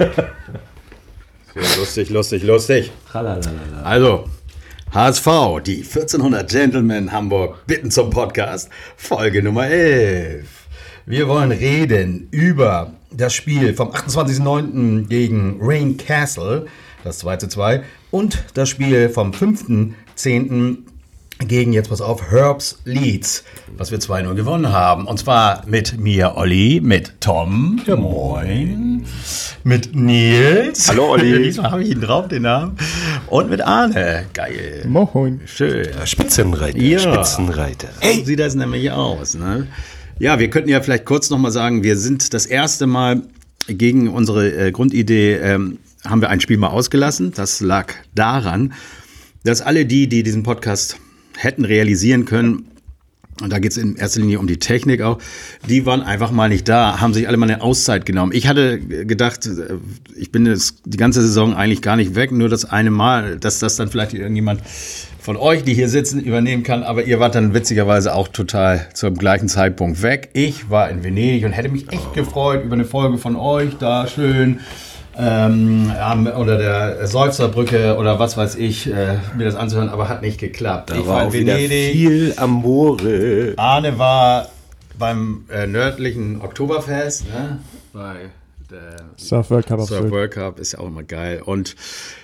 lustig, lustig, lustig. Also, HSV, die 1400 Gentlemen Hamburg bitten zum Podcast, Folge Nummer 11. Wir wollen reden über das Spiel vom 28.09. gegen Rain Castle, das 2 zu 2, und das Spiel vom 5.10 gegen, jetzt pass auf, Herbs Leeds, was wir 2-0 gewonnen haben. Und zwar mit mir, Olli, mit Tom, ja, moin, mit Nils. Hallo, Olli. Diesmal habe ich ihn drauf, den Namen. Und mit Arne. Geil. Moin. Schön. Spitzenreiter. Ja. Spitzenreiter. So sieht das nämlich aus. Ne? Ja, wir könnten ja vielleicht kurz nochmal sagen, wir sind das erste Mal gegen unsere äh, Grundidee, ähm, haben wir ein Spiel mal ausgelassen. Das lag daran, dass alle die, die diesen Podcast hätten realisieren können, und da geht es in erster Linie um die Technik auch, die waren einfach mal nicht da, haben sich alle mal eine Auszeit genommen. Ich hatte gedacht, äh, ich bin jetzt die ganze Saison eigentlich gar nicht weg, nur das eine Mal, dass das dann vielleicht irgendjemand von euch, die hier sitzen, übernehmen kann. Aber ihr wart dann witzigerweise auch total zum gleichen Zeitpunkt weg. Ich war in Venedig und hätte mich echt gefreut über eine Folge von euch, da schön ähm, am- oder der Seufzerbrücke oder was weiß ich, äh, mir das anzuhören, aber hat nicht geklappt. Da ich war auch wieder viel Amore. Arne war beim äh, nördlichen Oktoberfest, ne? bei der Surf World Cup Surf. World Cup ist ja auch immer geil. Und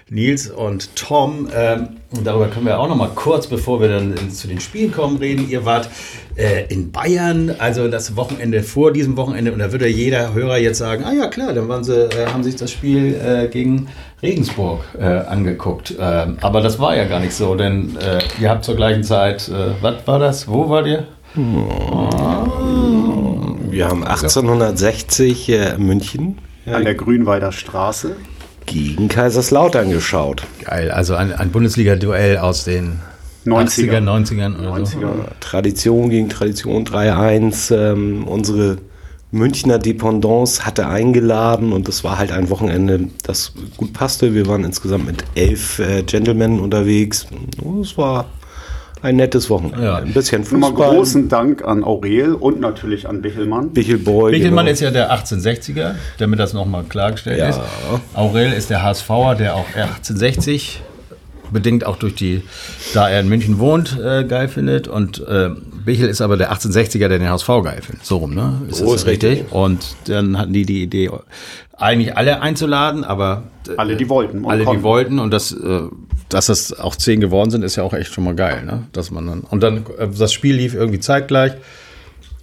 Nils und Tom, ähm, und darüber können wir auch noch mal kurz, bevor wir dann in, zu den Spielen kommen, reden. Ihr wart äh, in Bayern, also das Wochenende vor diesem Wochenende, und da würde jeder Hörer jetzt sagen, ah ja klar, dann waren sie, äh, haben sich das Spiel äh, gegen Regensburg äh, angeguckt. Ähm, aber das war ja gar nicht so, denn äh, ihr habt zur gleichen Zeit, äh, was war das? Wo wart ihr? Wir haben 1860 äh, München an der Grünwalder Straße. gegen Kaiserslautern geschaut. Geil, also ein, ein Bundesliga-Duell aus den 90er. 80er, 90ern oder so. 90er. Tradition gegen Tradition 3-1. Ähm, unsere Münchner Dependance hatte eingeladen und das war halt ein Wochenende, das gut passte. Wir waren insgesamt mit elf äh, Gentlemen unterwegs. Es war ein nettes Wochenende. Ja. Ein bisschen Nochmal Fußball. großen Dank an Aurel und natürlich an Bichelmann. Bichelboy. Bichelmann genau. ist ja der 1860er, damit das nochmal klargestellt Ja. ist. Aurel ist der HSVer, der auch 1860, bedingt auch durch die, da er in München wohnt, äh, geil findet. Und äh, Bichel ist aber der 1860er, der den HSV geil findet. So rum, ne? So ist richtig. Und dann hatten die die Idee, eigentlich alle einzuladen, aber äh, Alle, die wollten und alle, die konnten. wollten und das, äh, dass das auch zehn geworden sind, ist ja auch echt schon mal geil, ne? Dass man dann und dann äh, das Spiel lief irgendwie zeitgleich,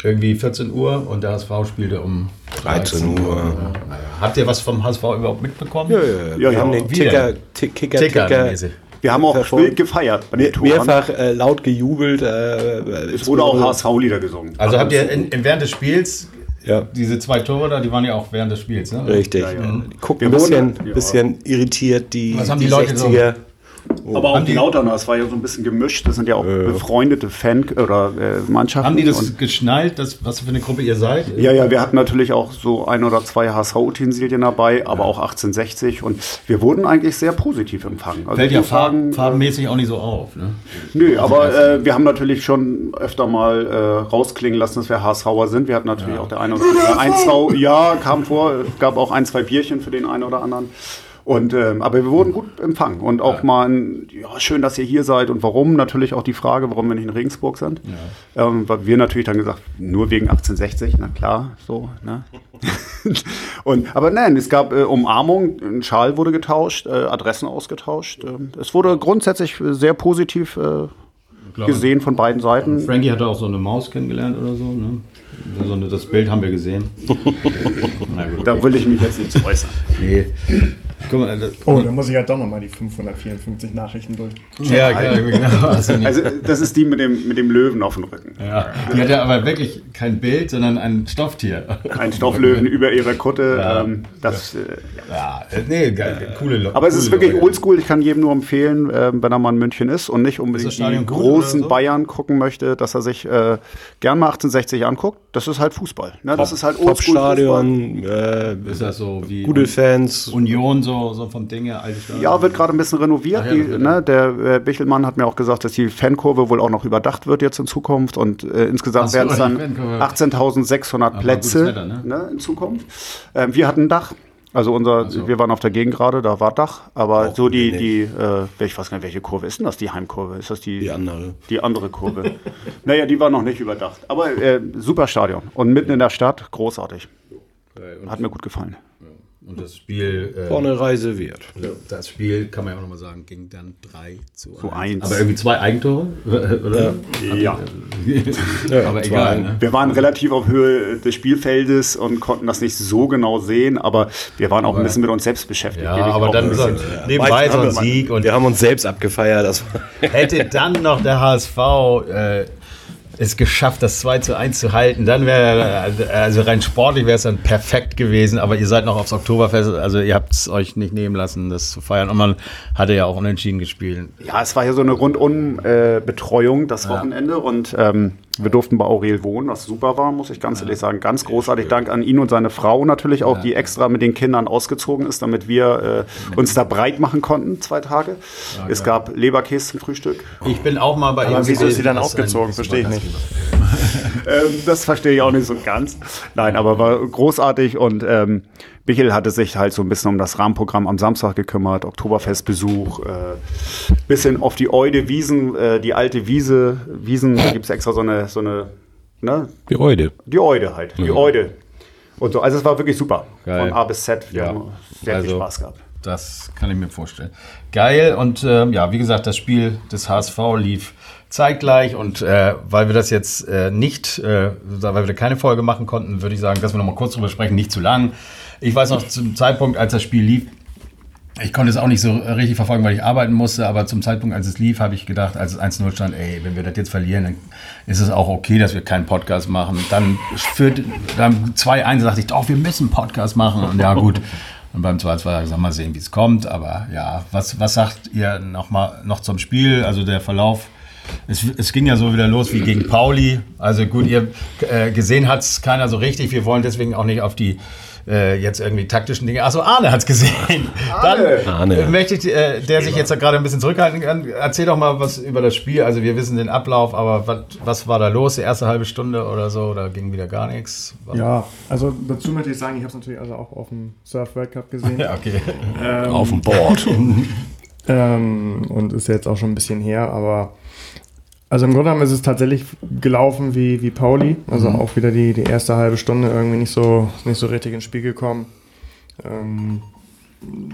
irgendwie 14 Uhr und der HSV spielte um 13 Uhr. Ja, naja. Habt ihr was vom HSV überhaupt mitbekommen? Ja, ja, Ja, wir ja. haben den Ticker, Ticker, Ticker, mäßig. Wir haben auch Verfolgt. wild gefeiert bei den Toren. mehrfach äh, laut gejubelt. Äh, Es wurde auch HSV-Lieder gesungen. Also habt ihr in, in während des Spiels Ja. diese zwei Tore da, die waren ja auch während des Spiels, ne? Richtig. Ja, ja. Die gucken Wir ein bisschen, wurden- ja. bisschen irritiert, die, Was haben die Leute so- Aber auch die Lauterner, es war ja so ein bisschen gemischt. Das sind ja auch befreundete Fan- oder äh, Mannschaften. Haben die das geschnallt, dass, was für eine Gruppe ihr seid? Ja, ja, wir hatten natürlich auch so ein oder zwei HSV-Utensilien dabei, aber auch 1860 und wir wurden eigentlich sehr positiv empfangen. Also Fällt ja farben, farbenmäßig auch nicht so auf, ne? Nö, aber äh, wir haben natürlich schon öfter mal äh, rausklingen lassen, dass wir HSVer sind. Wir hatten natürlich auch der eine oder andere ein, zwei, ja, kam vor, es gab auch ein, zwei Bierchen für den einen oder anderen. Und, ähm, aber wir wurden gut empfangen und auch mal ein, ja, schön, dass ihr hier seid und warum natürlich auch die Frage, warum wir nicht in Regensburg sind. Ähm, weil wir natürlich dann gesagt, nur wegen 1860, na klar, so, ne? und, aber nein, es gab äh, Umarmung, ein Schal wurde getauscht, äh, Adressen ausgetauscht. Ähm, es wurde grundsätzlich sehr positiv äh, gesehen von beiden Seiten. Frankie hatte auch so eine Maus kennengelernt oder so, ne? So eine, das Bild haben wir gesehen. Na gut, Da will ich mich jetzt nicht zu äußern. nee. Guck mal, das, Oh, dann muss ich halt doch nochmal die 554 Nachrichten durch. ja, genau. Also. Also das ist die mit dem, mit dem Löwen auf dem Rücken. Ja, die hatte aber wirklich kein Bild, sondern ein Stofftier. Ein Stofflöwen über ihrer Kutte. Ja. Ähm, das, äh, Ja, äh, nee, geil, coole Leute. aber es ist wirklich oldschool. Ich kann jedem nur empfehlen, ähm, wenn er mal in München ist und nicht unbedingt die großen so? Bayern gucken möchte, dass er sich äh, gern mal 1860 anguckt. Das ist halt Fußball. Ne? Das ist halt oldschool Fußball. Top-Stadion, äh, Ist das so wie gute Fans. Union, so, so vom Ding her, alte Stadion? Ja, wird gerade ein bisschen renoviert. Ja, die, ne, der äh, Bichelmann hat mir auch gesagt, dass die Fankurve wohl auch noch überdacht wird jetzt in Zukunft und äh, insgesamt werden es dann Fankurve. 18.600 Aber Plätze Wetter, ne? ne, in Zukunft. Ähm, wir hatten ein Dach. Also unser, wir waren auf der Gegend gerade, da war Dach, aber Auch so die, die, äh, ich weiß gar nicht, welche Kurve ist denn das, die Heimkurve? Ist das die? Die andere. Die andere Kurve. naja, die war noch nicht überdacht. Aber äh, super Stadion. Und mitten in der Stadt, großartig. Hat mir gut gefallen. Und das Spiel, äh, Vorne Reise wert. das Spiel, kann man ja auch nochmal sagen, ging dann 3 zu 1. eins. Aber irgendwie zwei Eigentore, oder? Ja. aber zwei egal. Ne? Wir waren relativ auf Höhe des Spielfeldes und konnten das nicht so genau sehen, aber wir waren auch ein bisschen mit uns selbst beschäftigt. Ja, aber dann so, bisschen. nebenbei so ein Sieg und Wir haben uns selbst abgefeiert. Das war hätte dann noch der HSV äh, es geschafft, das 2 zu 1 zu halten, dann wäre, also rein sportlich wäre es dann perfekt gewesen, aber ihr seid noch aufs Oktoberfest, also ihr habt es euch nicht nehmen lassen, das zu feiern. Und man hatte ja auch unentschieden gespielt. Ja, es war ja so eine Rundum-Betreuung das Wochenende und ähm, wir durften bei Aurel wohnen, was super war, muss ich ganz ehrlich sagen. Ganz großartig Dank an ihn und seine Frau natürlich auch, die extra mit den Kindern ausgezogen ist, damit wir äh, uns da breit machen konnten, zwei Tage. es gab Leberkäse zum Frühstück. Ich bin auch mal bei ihm Aber wieso ist sie dann ausgezogen? Verstehe ich nicht. Ähm, das verstehe ich auch nicht so ganz. Nein, aber war großartig und ähm, Michel hatte sich halt so ein bisschen um das Rahmenprogramm am Samstag gekümmert, Oktoberfestbesuch, äh, bisschen auf die Eude Wiesen, äh, die alte Wiese, Wiesen, da gibt es extra so eine, so eine, ne, die Eude. die Eude halt, die Eude. Und so, also es war wirklich super. Geil. Von A bis Z. Wir Ja. haben sehr viel Also- Spaß gehabt. Das kann ich mir vorstellen. Geil und ähm, ja, wie gesagt, das Spiel des HSV lief zeitgleich und äh, weil wir das jetzt äh, nicht, äh, weil wir keine Folge machen konnten, würde ich sagen, dass wir noch mal kurz drüber sprechen, nicht zu lang. Ich weiß noch zum Zeitpunkt, als das Spiel lief, ich konnte es auch nicht so richtig verfolgen, weil ich arbeiten musste, aber zum Zeitpunkt, als es lief, habe ich gedacht, als es 1-0 stand, ey, wenn wir das jetzt verlieren, dann ist es auch okay, dass wir keinen Podcast machen. Dann führt, dann 2-1 dachte ich, doch, wir müssen Podcast machen. Und ja, gut. Und beim 2-2 habe ich gesagt, mal sehen, wie es kommt. Aber ja, was, was sagt ihr noch mal noch zum Spiel? Also der Verlauf. Es, es ging ja so wieder los wie gegen Pauli. Also gut, ihr äh, gesehen hat es keiner so richtig. Wir wollen deswegen auch nicht auf die äh, jetzt irgendwie taktischen Dinge. Achso, Arne hat es gesehen. Dann Arne. möchte ich, äh, der sich jetzt gerade ein bisschen zurückhalten kann, erzähl doch mal was über das Spiel. Also wir wissen den Ablauf, aber was, was war da los? Die erste halbe Stunde oder so? Oder ging wieder gar nichts? War- Ja, also dazu möchte ich sagen, ich habe es natürlich also auch auf dem Surf World Cup gesehen. Ja, okay. Ähm, Auf dem Board. Ähm, und ist jetzt auch schon ein bisschen her, aber also im Grunde genommen ist es tatsächlich gelaufen wie, wie Pauli. Also auch wieder die, die erste halbe Stunde irgendwie nicht so, nicht so richtig ins Spiel gekommen. Ähm,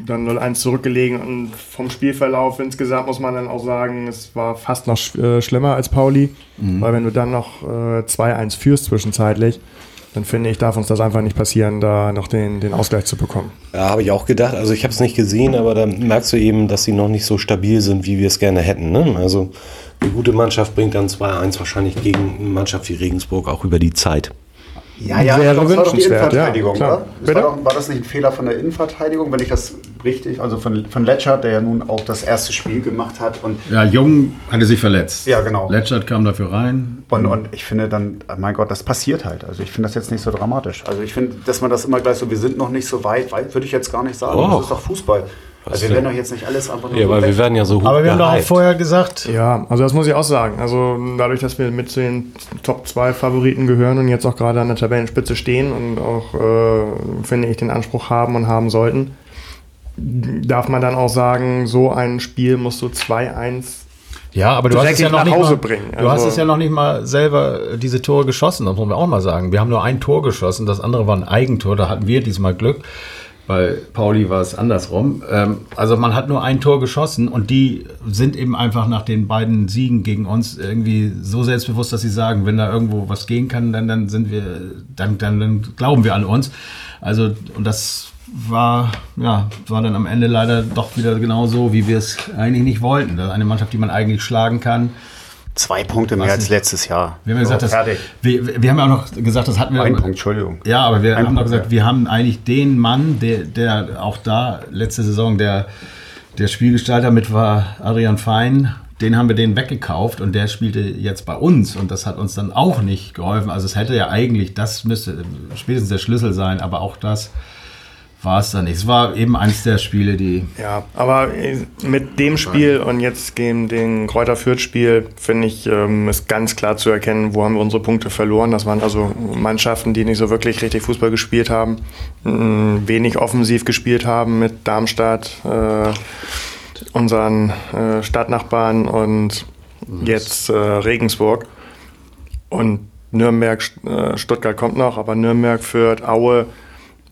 dann 0-1 zurückgelegen und vom Spielverlauf insgesamt muss man dann auch sagen, es war fast noch sch äh, schlimmer als Pauli, weil wenn du dann noch äh, 2-1 führst zwischenzeitlich, dann finde ich, darf uns das einfach nicht passieren, da noch den, den Ausgleich zu bekommen. Ja, habe ich auch gedacht. Also ich habe es nicht gesehen, aber da merkst du eben, dass sie noch nicht so stabil sind, wie wir es gerne hätten. Ne? Also eine gute Mannschaft bringt dann 2-1 wahrscheinlich gegen eine Mannschaft wie Regensburg auch über die Zeit. Ja, ja, Wäre das war doch die wünschenswert, Innenverteidigung, ja, oder? Das war, doch, war das nicht ein Fehler von der Innenverteidigung, wenn ich das richtig, also von, von Letschert, der ja nun auch das erste Spiel gemacht hat und Ja, Jung hatte sich verletzt. Ja, genau. Letschert kam dafür rein. Und, und ich finde dann, mein Gott, das passiert halt. Also ich finde das jetzt nicht so dramatisch. Also ich finde, dass man das immer gleich so, wir sind noch nicht so weit, weit würde ich jetzt gar nicht sagen. Och. Das ist doch Fußball. Also wir werden doch jetzt nicht alles einfach nur Ja, so weil weg- wir werden ja so hoch Aber wir haben doch auch vorher gesagt, Ja, also das muss ich auch sagen. Also dadurch, dass wir mit zu den Top 2 Favoriten gehören und jetzt auch gerade an der Tabellenspitze stehen und auch, äh, finde ich, den Anspruch haben und haben sollten, darf man dann auch sagen, so ein Spiel musst du 2-1 Ja, aber du hast es ja noch nach nicht Hause mal, bringen. Du hast Also- es ja noch nicht mal selber äh, diese Tore geschossen, das muss man auch mal sagen. Wir haben nur ein Tor geschossen, das andere war ein Eigentor, da hatten wir diesmal Glück. Bei Pauli war es andersrum. Ähm, also man hat nur ein Tor geschossen und die sind eben einfach nach den beiden Siegen gegen uns irgendwie so selbstbewusst, dass sie sagen, wenn da irgendwo was gehen kann, dann, dann sind wir, dann, dann, dann glauben wir an uns. Also und das war ja war dann am Ende leider doch wieder genauso, wie wir es eigentlich nicht wollten. Eine Mannschaft, die man eigentlich schlagen kann. Zwei Punkte mehr Was als letztes Jahr. Wir haben ja gesagt, So, das, wir, wir haben ja auch noch gesagt, das hatten wir. Ein Punkt, Entschuldigung. Ja, aber wir Ein haben Punkt, gesagt, ja. wir haben eigentlich den Mann, der, der auch da letzte Saison der, der Spielgestalter mit war, Adrian Fein. Den haben wir den weggekauft und der spielte jetzt bei uns und das hat uns dann auch nicht geholfen. Also es hätte ja eigentlich, das müsste spätestens der Schlüssel sein, aber auch das war es dann nicht. Es war eben eins der Spiele, die. Ja, aber äh, mit dem Spiel und jetzt dem den Kräuter Fürth Spiel finde ich ähm, ist ganz klar zu erkennen, wo haben wir unsere Punkte verloren. Das waren also Mannschaften, die nicht so wirklich richtig Fußball gespielt haben, wenig offensiv gespielt haben mit Darmstadt, äh, unseren äh, Stadtnachbarn und jetzt Regensburg und Nürnberg, Stuttgart kommt noch, aber Nürnberg, Fürth, Aue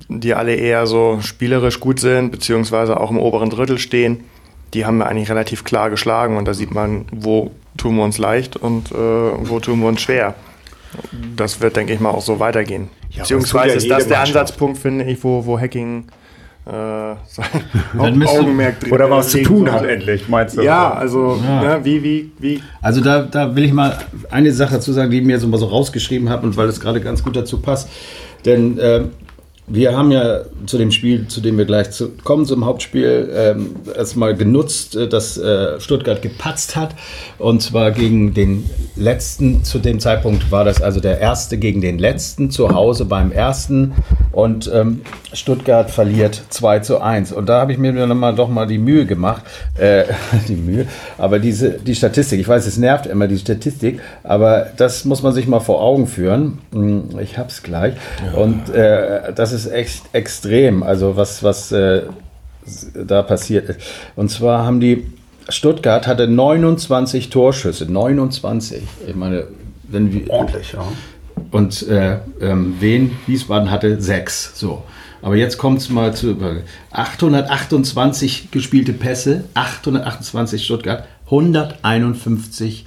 die alle eher so spielerisch gut sind, beziehungsweise auch im oberen Drittel stehen, die haben wir eigentlich relativ klar geschlagen. Und da sieht man, wo tun wir uns leicht und äh, wo tun wir uns schwer. Das wird, denke ich mal, auch so weitergehen. Ja, beziehungsweise ist das der Ansatzpunkt, finde ich, wo, wo Hacking äh, sein Augenmerk drin Oder was zu tun hat, endlich, meinst du? Ja, also ja. Ne, wie, wie, wie. Also da, da will ich mal eine Sache dazu sagen, die ich mir so mal so rausgeschrieben habe und weil das gerade ganz gut dazu passt. Denn äh, wir haben ja zu dem Spiel, zu dem wir gleich zu, kommen, zum Hauptspiel, ähm, erstmal genutzt, äh, dass äh, Stuttgart gepatzt hat. Und zwar gegen den letzten, zu dem Zeitpunkt war das also der erste gegen den letzten zu Hause beim ersten. Und ähm, Stuttgart verliert 2 zu 1. Und da habe ich mir dann mal, doch mal die Mühe gemacht, äh, die Mühe, aber diese, die Statistik, ich weiß, es nervt immer die Statistik, aber das muss man sich mal vor Augen führen. Hm, ich habe es gleich. Ja. Und äh, das ist ist echt extrem, also was, was äh, da passiert ist. Und zwar haben die, Stuttgart hatte 29 Torschüsse, 29. Ich meine, wenn wir. Ordentlich, ja. Und äh, ähm, Wien, Wiesbaden hatte sechs. So. Aber jetzt kommt es mal zu 828 gespielte Pässe, 828 Stuttgart, 151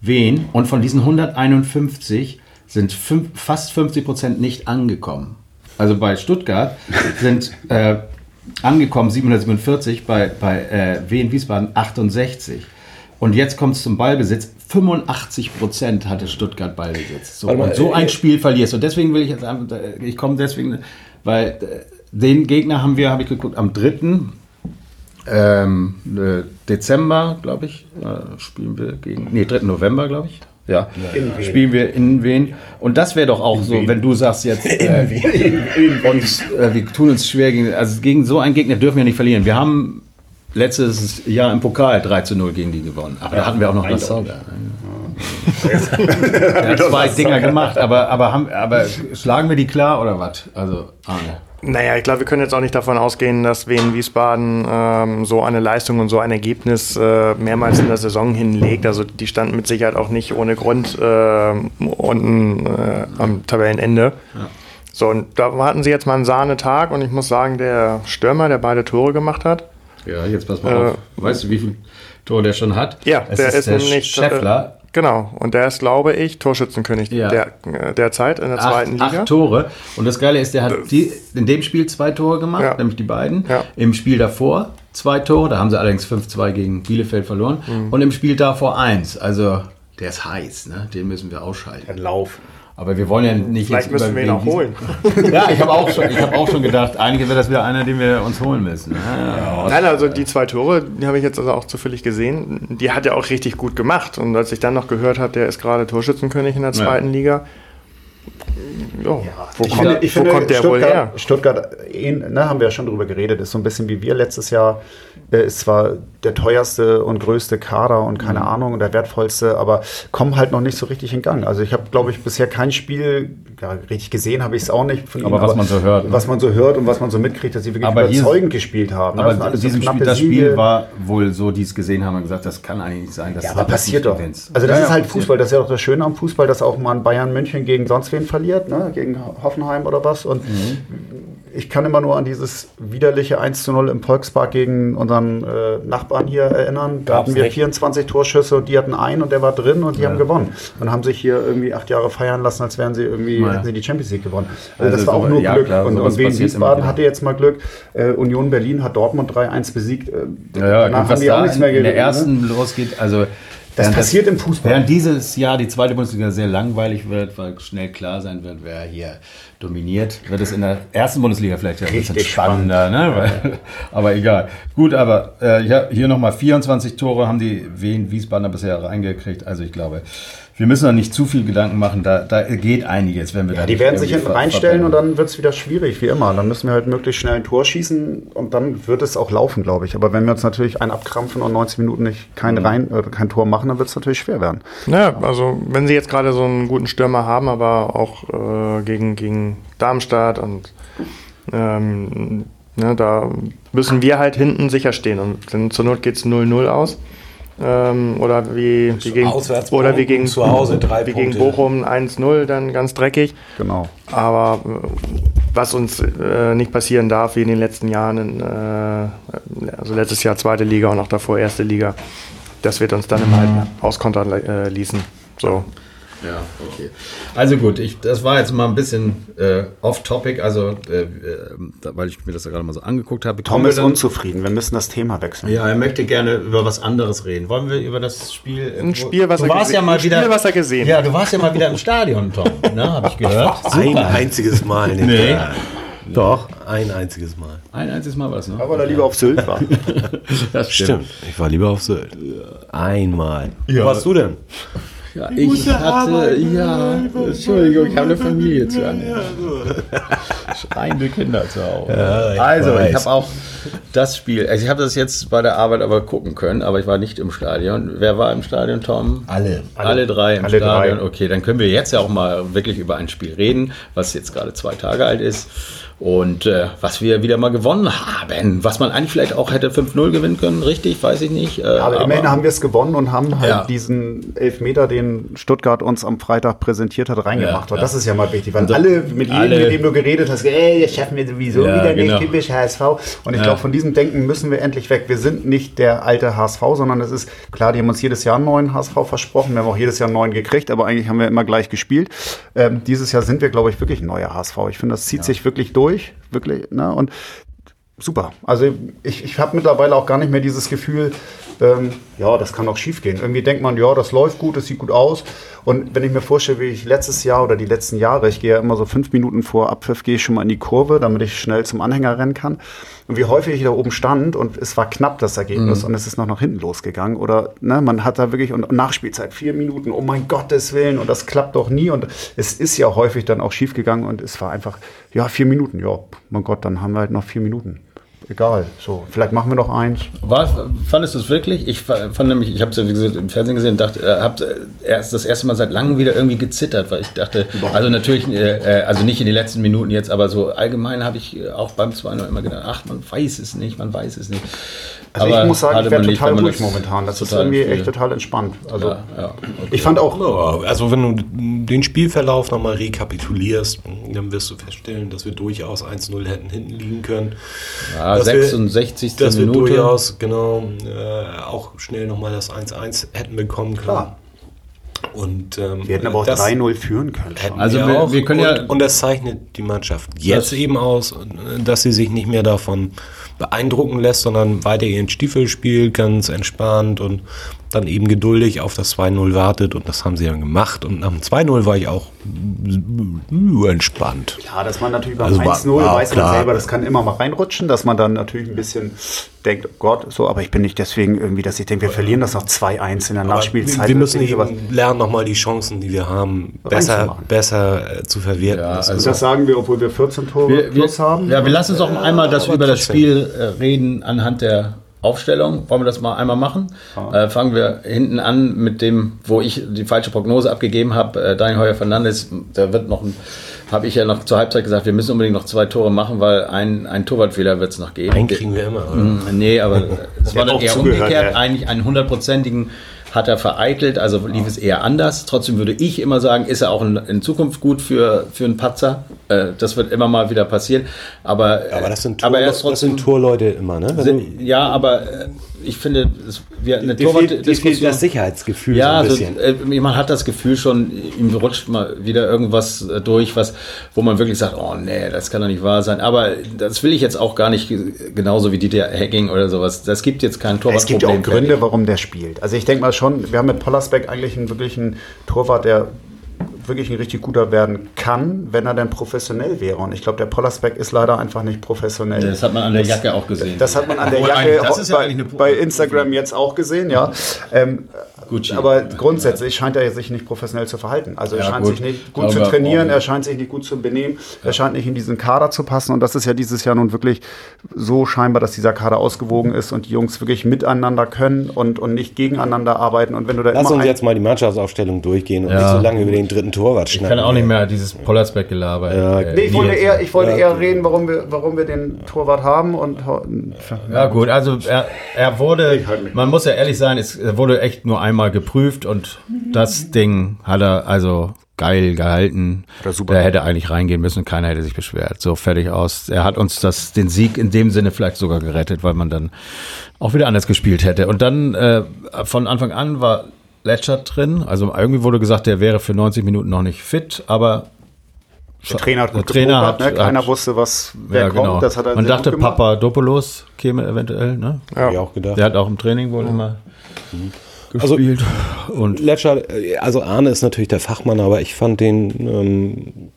Wien. Und von diesen 151 sind fünf, fast 50 Prozent nicht angekommen also bei Stuttgart, sind äh, angekommen 747, bei, bei äh, Wien Wiesbaden 68. Und jetzt kommt es zum Ballbesitz. 85 Prozent hatte Stuttgart Ballbesitz. So, und so ein äh, Spiel verlierst. Und deswegen will ich jetzt einfach, ich komme deswegen, weil äh, den Gegner haben wir, habe ich geguckt, am 3. Ähm, äh, Dezember, glaube ich, äh, spielen wir gegen, nee, 3. November, glaube ich. Ja, ja. spielen wir in Wien. Und das wäre doch auch in so, Wien. wenn du sagst jetzt, äh, und äh, wir tun uns schwer gegen, also gegen so einen Gegner dürfen wir nicht verlieren. Wir haben letztes Jahr im Pokal 3 zu 0 gegen die gewonnen. Aber ja, da hatten wir auch noch das Sauger. er hat zwei Dinger gemacht, aber, aber, haben, aber schlagen wir die klar oder was? Also, Arne. Naja, ich glaube, wir können jetzt auch nicht davon ausgehen, dass Wien Wiesbaden ähm, so eine Leistung und so ein Ergebnis äh, mehrmals in der Saison hinlegt. Also die standen mit Sicherheit auch nicht ohne Grund äh, unten äh, am Tabellenende. Ja. So, und da hatten sie jetzt mal einen Sahnetag und ich muss sagen, der Stürmer, der beide Tore gemacht hat. Ja, jetzt pass mal auf. Äh, weißt du, wie viele Tore der schon hat? Ja, es der ist, ist der nämlich Scheffler Genau, und der ist, glaube ich, Torschützenkönig ja. der, äh, derzeit in der acht, zweiten Liga. Acht Tore. Und das Geile ist, der hat die, in dem Spiel zwei Tore gemacht, ja. nämlich die beiden. Ja. Im Spiel davor zwei Tore, da haben sie allerdings 5-2 gegen Bielefeld verloren. Mhm. Und im Spiel davor eins. Also der ist heiß, ne? den müssen wir ausschalten. Der Lauf. Aber wir wollen ja nicht Vielleicht müssen wir ihn auch holen. ja, ich habe auch, schon, hab auch schon gedacht, eigentlich wäre das wieder einer, den wir uns holen müssen. Ja, Nein, also die zwei Tore, die habe ich jetzt also auch zufällig gesehen, die hat er auch richtig gut gemacht. Und als ich dann noch gehört habe, der ist gerade Torschützenkönig in der zweiten ja. Liga, Jo, ja, wo, kommt, finde, wo finde, kommt, der Stuttgart, wohl her? Stuttgart, ne, haben wir ja schon drüber geredet, ist so ein bisschen wie wir letztes Jahr. Äh, ist zwar der teuerste und größte Kader und keine mhm. Ahnung und der wertvollste, aber kommen halt noch nicht so richtig in Gang. Also ich habe, glaube ich, bisher kein Spiel, ja, richtig gesehen habe ich es auch nicht von aber ihnen. Was aber was man so hört. Ne? Was man so hört und was man so mitkriegt, dass sie wirklich aber überzeugend gespielt haben. Aber ne? das, diesem Spiel, das Spiel war wohl so, die es gesehen haben und gesagt, das kann eigentlich nicht sein. ja, aber passiert doch. Also das ja, ist halt Fußball, das ist ja auch das Schöne am Fußball, dass auch mal ein Bayern München gegen sonst wen verliert, ne? gegen Hoffenheim oder was. Und mhm ich kann immer nur an dieses widerliche 1 zu 0 im Volkspark gegen unseren äh, Nachbarn hier erinnern. Da Gab's hatten wir nicht. 24 Torschüsse und die hatten einen und der war drin und die ja. haben gewonnen. Und haben sich hier irgendwie acht Jahre feiern lassen, als wären sie irgendwie, ja. hätten sie die Champions League gewonnen. Also, also das war auch nur ja, Glück. Klar, und, und Wien Wiesbaden hatte jetzt mal Glück. Äh, Union Berlin hat Dortmund 3-1 besiegt. Äh, ja, ja, danach haben die auch nichts mehr geredet. In der ersten ne? losgeht, also das während passiert das, im Fußball. Während dieses Jahr die zweite Bundesliga sehr langweilig wird, weil schnell klar sein wird, wer hier dominiert, wird es in der ersten Bundesliga vielleicht ja ein bisschen spannender. Ne? Weil, aber egal. Gut, aber äh, hier nochmal 24 Tore haben die Wien Wiesbadener bisher reingekriegt. Also ich glaube, wir müssen da nicht zu viel Gedanken machen. Da, da geht einiges, wenn wir da Die werden sich hinten reinstellen und dann wird es wieder schwierig, wie immer. Dann müssen wir halt möglichst schnell ein Tor schießen und dann wird es auch laufen, glaube ich. Aber wenn wir uns natürlich einen abkrampfen und 90 Minuten nicht kein, Mhm. rein, äh, kein Tor machen, dann wird es natürlich schwer werden. Naja, also wenn sie jetzt gerade so einen guten Stürmer haben, aber auch äh, gegen, gegen Darmstadt und ähm, ne, da müssen wir halt hinten sicher stehen und dann zur Not geht es 0-0 aus. Ähm, oder wie, wie gegen, Auswärts oder wie gegen, zu Hause drei wie gegen. Bochum 1-0, dann ganz dreckig. Genau. Aber äh, was uns äh, nicht passieren darf, wie in den letzten Jahren, in, äh, also letztes Jahr zweite Liga und auch davor erste Liga, das wird uns dann im Halben auskontern äh, ließen. So. Ja, okay. Also gut, ich, das war jetzt mal ein bisschen äh, off-topic, also äh, äh, da- weil ich mir das ja gerade mal so angeguckt habe. Tom ist dann- unzufrieden. Wir müssen das Thema wechseln. Ja, er möchte gerne über was anderes reden. Wollen wir über das Spiel? Ein Spiel, was du er warst gese- ja mal ein wieder. Spiel, was er gesehen Ja, du warst ja mal wieder im Stadion, Tom. Ne, habe ich gehört. Ein einziges Mal. nicht Nee. Doch, ein einziges Mal. Ein einziges Mal war das, ne? Weil er lieber auf Sylt war. das Stimmt. Ich war lieber auf Sylt. Einmal. Ja. Wo warst du denn? Ja, ich hatte, ja, Entschuldigung, ich habe eine Familie zu ernähren. Schreiende Kinder zu Hause. Ja, ich also, ich weiß. habe auch das Spiel, also ich habe das jetzt bei der Arbeit aber gucken können, aber ich war nicht im Stadion. Wer war im Stadion, Tom? Alle. Alle, drei im alle Stadion. drei. Okay, dann können wir jetzt ja auch mal wirklich über ein Spiel reden, was jetzt gerade zwei Tage alt ist. Und äh, was wir wieder mal gewonnen haben, was man eigentlich vielleicht auch hätte 5-0 gewinnen können, richtig, weiß ich nicht. Äh, Aber immerhin haben wir es gewonnen und haben halt Ja. diesen Elfmeter, den Stuttgart uns am Freitag präsentiert hat, reingemacht. Ja, Und das ja. ist ja mal wichtig, weil Und da- alle, mit jedem, alle- mit dem du geredet hast, ey, das schaffen wir sowieso Ja, wieder genau. nicht, typisch HSV. Und ich Ja. glaube, von diesem Denken müssen wir endlich weg. Wir sind nicht der alte HSV, sondern es ist, klar, die haben uns jedes Jahr einen neuen HSV versprochen. Wir haben auch jedes Jahr einen neuen gekriegt, aber eigentlich haben wir immer gleich gespielt. Ähm, dieses Jahr sind wir, glaube ich, wirklich ein neuer HSV. Ich finde, das zieht sich wirklich durch, wirklich, ne? Und super. Also ich, ich habe mittlerweile auch gar nicht mehr dieses Gefühl, ähm, ja, das kann auch schief gehen. Irgendwie denkt man, ja, das läuft gut, das sieht gut aus. Und wenn ich mir vorstelle, wie ich letztes Jahr oder die letzten Jahre, ich gehe ja immer so fünf Minuten vor Abpfiff, gehe ich schon mal in die Kurve, damit ich schnell zum Anhänger rennen kann. Und wie häufig ich da oben stand und es war knapp das Ergebnis und es ist noch nach hinten losgegangen. Oder ne, man hat da wirklich und Nachspielzeit vier Minuten, oh mein Gottes Willen, und das klappt doch nie. Und es ist ja häufig dann auch schief gegangen und es war einfach, ja, vier Minuten, ja, mein Gott, dann haben wir halt noch vier Minuten. Egal, so, vielleicht machen wir noch eins. War, fandest du es wirklich? Ich fa- fand nämlich, ich habe es ja wie gesagt, im Fernsehen gesehen, dachte, äh, habe erst das erste Mal seit langem wieder irgendwie gezittert, weil ich dachte, also natürlich, äh, äh, also nicht in den letzten Minuten jetzt, aber so allgemein habe ich äh, auch beim 2 immer gedacht, ach, man weiß es nicht, man weiß es nicht. Also Aber ich muss sagen, ich werde nicht, total man ruhig das momentan. Das ist irgendwie viel- echt total entspannt. Also Ja, ja, okay. ich fand auch, Ja, also wenn du den Spielverlauf nochmal rekapitulierst, dann wirst du feststellen, dass wir durchaus 1-0 hätten hinten liegen können. Ja, Dass wir- 66. Dass wir Minute. durchaus, genau, äh, auch schnell nochmal das 1-1 hätten bekommen können. Klar. Und, ähm, wir hätten aber auch das 3-0 führen können. Also wir wir- auch. wir können und, ja- und das zeichnet die Mannschaft jetzt eben aus, dass sie sich nicht mehr davon beeindrucken lässt, sondern weiter ihren Stiefel spielt, ganz entspannt und dann eben geduldig auf das 2-0 wartet und das haben sie dann gemacht und nach dem 2-0 war ich auch entspannt. Ja, dass man natürlich beim Also war- 1-0 war weiß klar. man selber, das kann immer mal reinrutschen, dass man dann natürlich ein bisschen denkt, oh Gott, so, aber ich bin nicht deswegen irgendwie, dass ich denke, wir verlieren das noch 2-1 in der Aber Nachspielzeit. wir müssen eben lernen, nochmal die Chancen, die wir haben, besser, besser äh, zu verwerten. Ja, Das also- das sagen wir, obwohl wir 14 Tore Wir, wir, plus haben. ja, wir lassen uns doch einmal das, über das. Spiel äh, reden anhand der Aufstellung. Wollen wir das mal einmal machen? Äh, fangen wir hinten an mit dem, wo ich die falsche Prognose abgegeben habe. Äh, Daniel Heuer Fernandes, da wird noch ein, habe ich ja noch zur Halbzeit gesagt, wir müssen unbedingt noch zwei Tore machen, weil ein, ein Torwartfehler wird es noch geben. Einen kriegen wir immer. Oder? Mm, Nee, aber es war dann eher zugehört, umgekehrt. ja. Eigentlich einen hundertprozentigen hat er vereitelt, also lief es eher anders. Trotzdem würde ich immer sagen, ist er auch in, in Zukunft gut für, für einen Patzer. Äh, das wird immer mal wieder passieren. Aber, Aber das sind, aber Tor, er ist das sind trotzdem. Torleute immer, ne? Wenn du- ja, aber äh, ich finde, es, wir, eine fehlt Torwartdiskussion- das Sicherheitsgefühl ja, so ein also, bisschen. äh, man hat das Gefühl schon, ihm rutscht mal wieder irgendwas äh, durch, was, wo man wirklich sagt, oh nee, das kann doch nicht wahr sein. Aber das will ich jetzt auch gar nicht ge- genauso wie Dieter Hacking oder sowas. Das gibt jetzt kein Torwartproblem. Es gibt ja auch Gründe, warum der spielt. Also ich denke mal schon, wir haben mit Pollersbeck eigentlich einen wirklichen Torwart, der wirklich ein richtig guter werden kann, wenn er denn professionell wäre. Und ich glaube, der Pollersbeck ist leider einfach nicht professionell. Das hat man an der Jacke auch gesehen. Das hat man an der Jacke das ja bei, bei Instagram jetzt auch gesehen, ja. Ähm, Gucci. aber grundsätzlich scheint er sich nicht professionell zu verhalten. Also er Ja, scheint gut. sich nicht gut Aber zu trainieren, er scheint sich nicht gut zu benehmen, er scheint nicht in diesen Kader zu passen. Und das ist ja dieses Jahr nun wirklich so scheinbar, dass dieser Kader ausgewogen ist und die Jungs wirklich miteinander können und, und nicht gegeneinander arbeiten. Und wenn du da Lass immer uns jetzt mal die Mannschaftsaufstellung durchgehen und Ja. nicht so lange über den dritten Torwart Ich schneiden. kann auch nicht mehr dieses Pollersbeck-Gelaber. Ja, äh, Nee, ich wollte eher, ich wollte eher reden, warum wir, warum wir den Torwart haben und Ja gut, also er, er wurde, Ich man muss ja ehrlich sein, es er wurde echt nur einmal geprüft und das Ding hat er also geil gehalten. er super Der hätte eigentlich reingehen müssen, keiner hätte sich beschwert. So fertig aus. Er hat uns das, den Sieg in dem Sinne vielleicht sogar gerettet, weil man dann auch wieder anders gespielt hätte. Und dann äh, von Anfang an war Letschert drin. Also irgendwie wurde gesagt, der wäre für 90 Minuten noch nicht fit, aber der Trainer hat der Trainer gepokert, hat, ne? Keiner hat wusste, was wer ja, kommt. genau. Das hat er Man dachte, gut gemacht. Papadopoulos käme eventuell, ne? Ich auch gedacht. Der hat auch im Training wohl immer Also- gespielt. und Letscher, äh, also Arne ist natürlich der Fachmann, aber ich fand den ähm,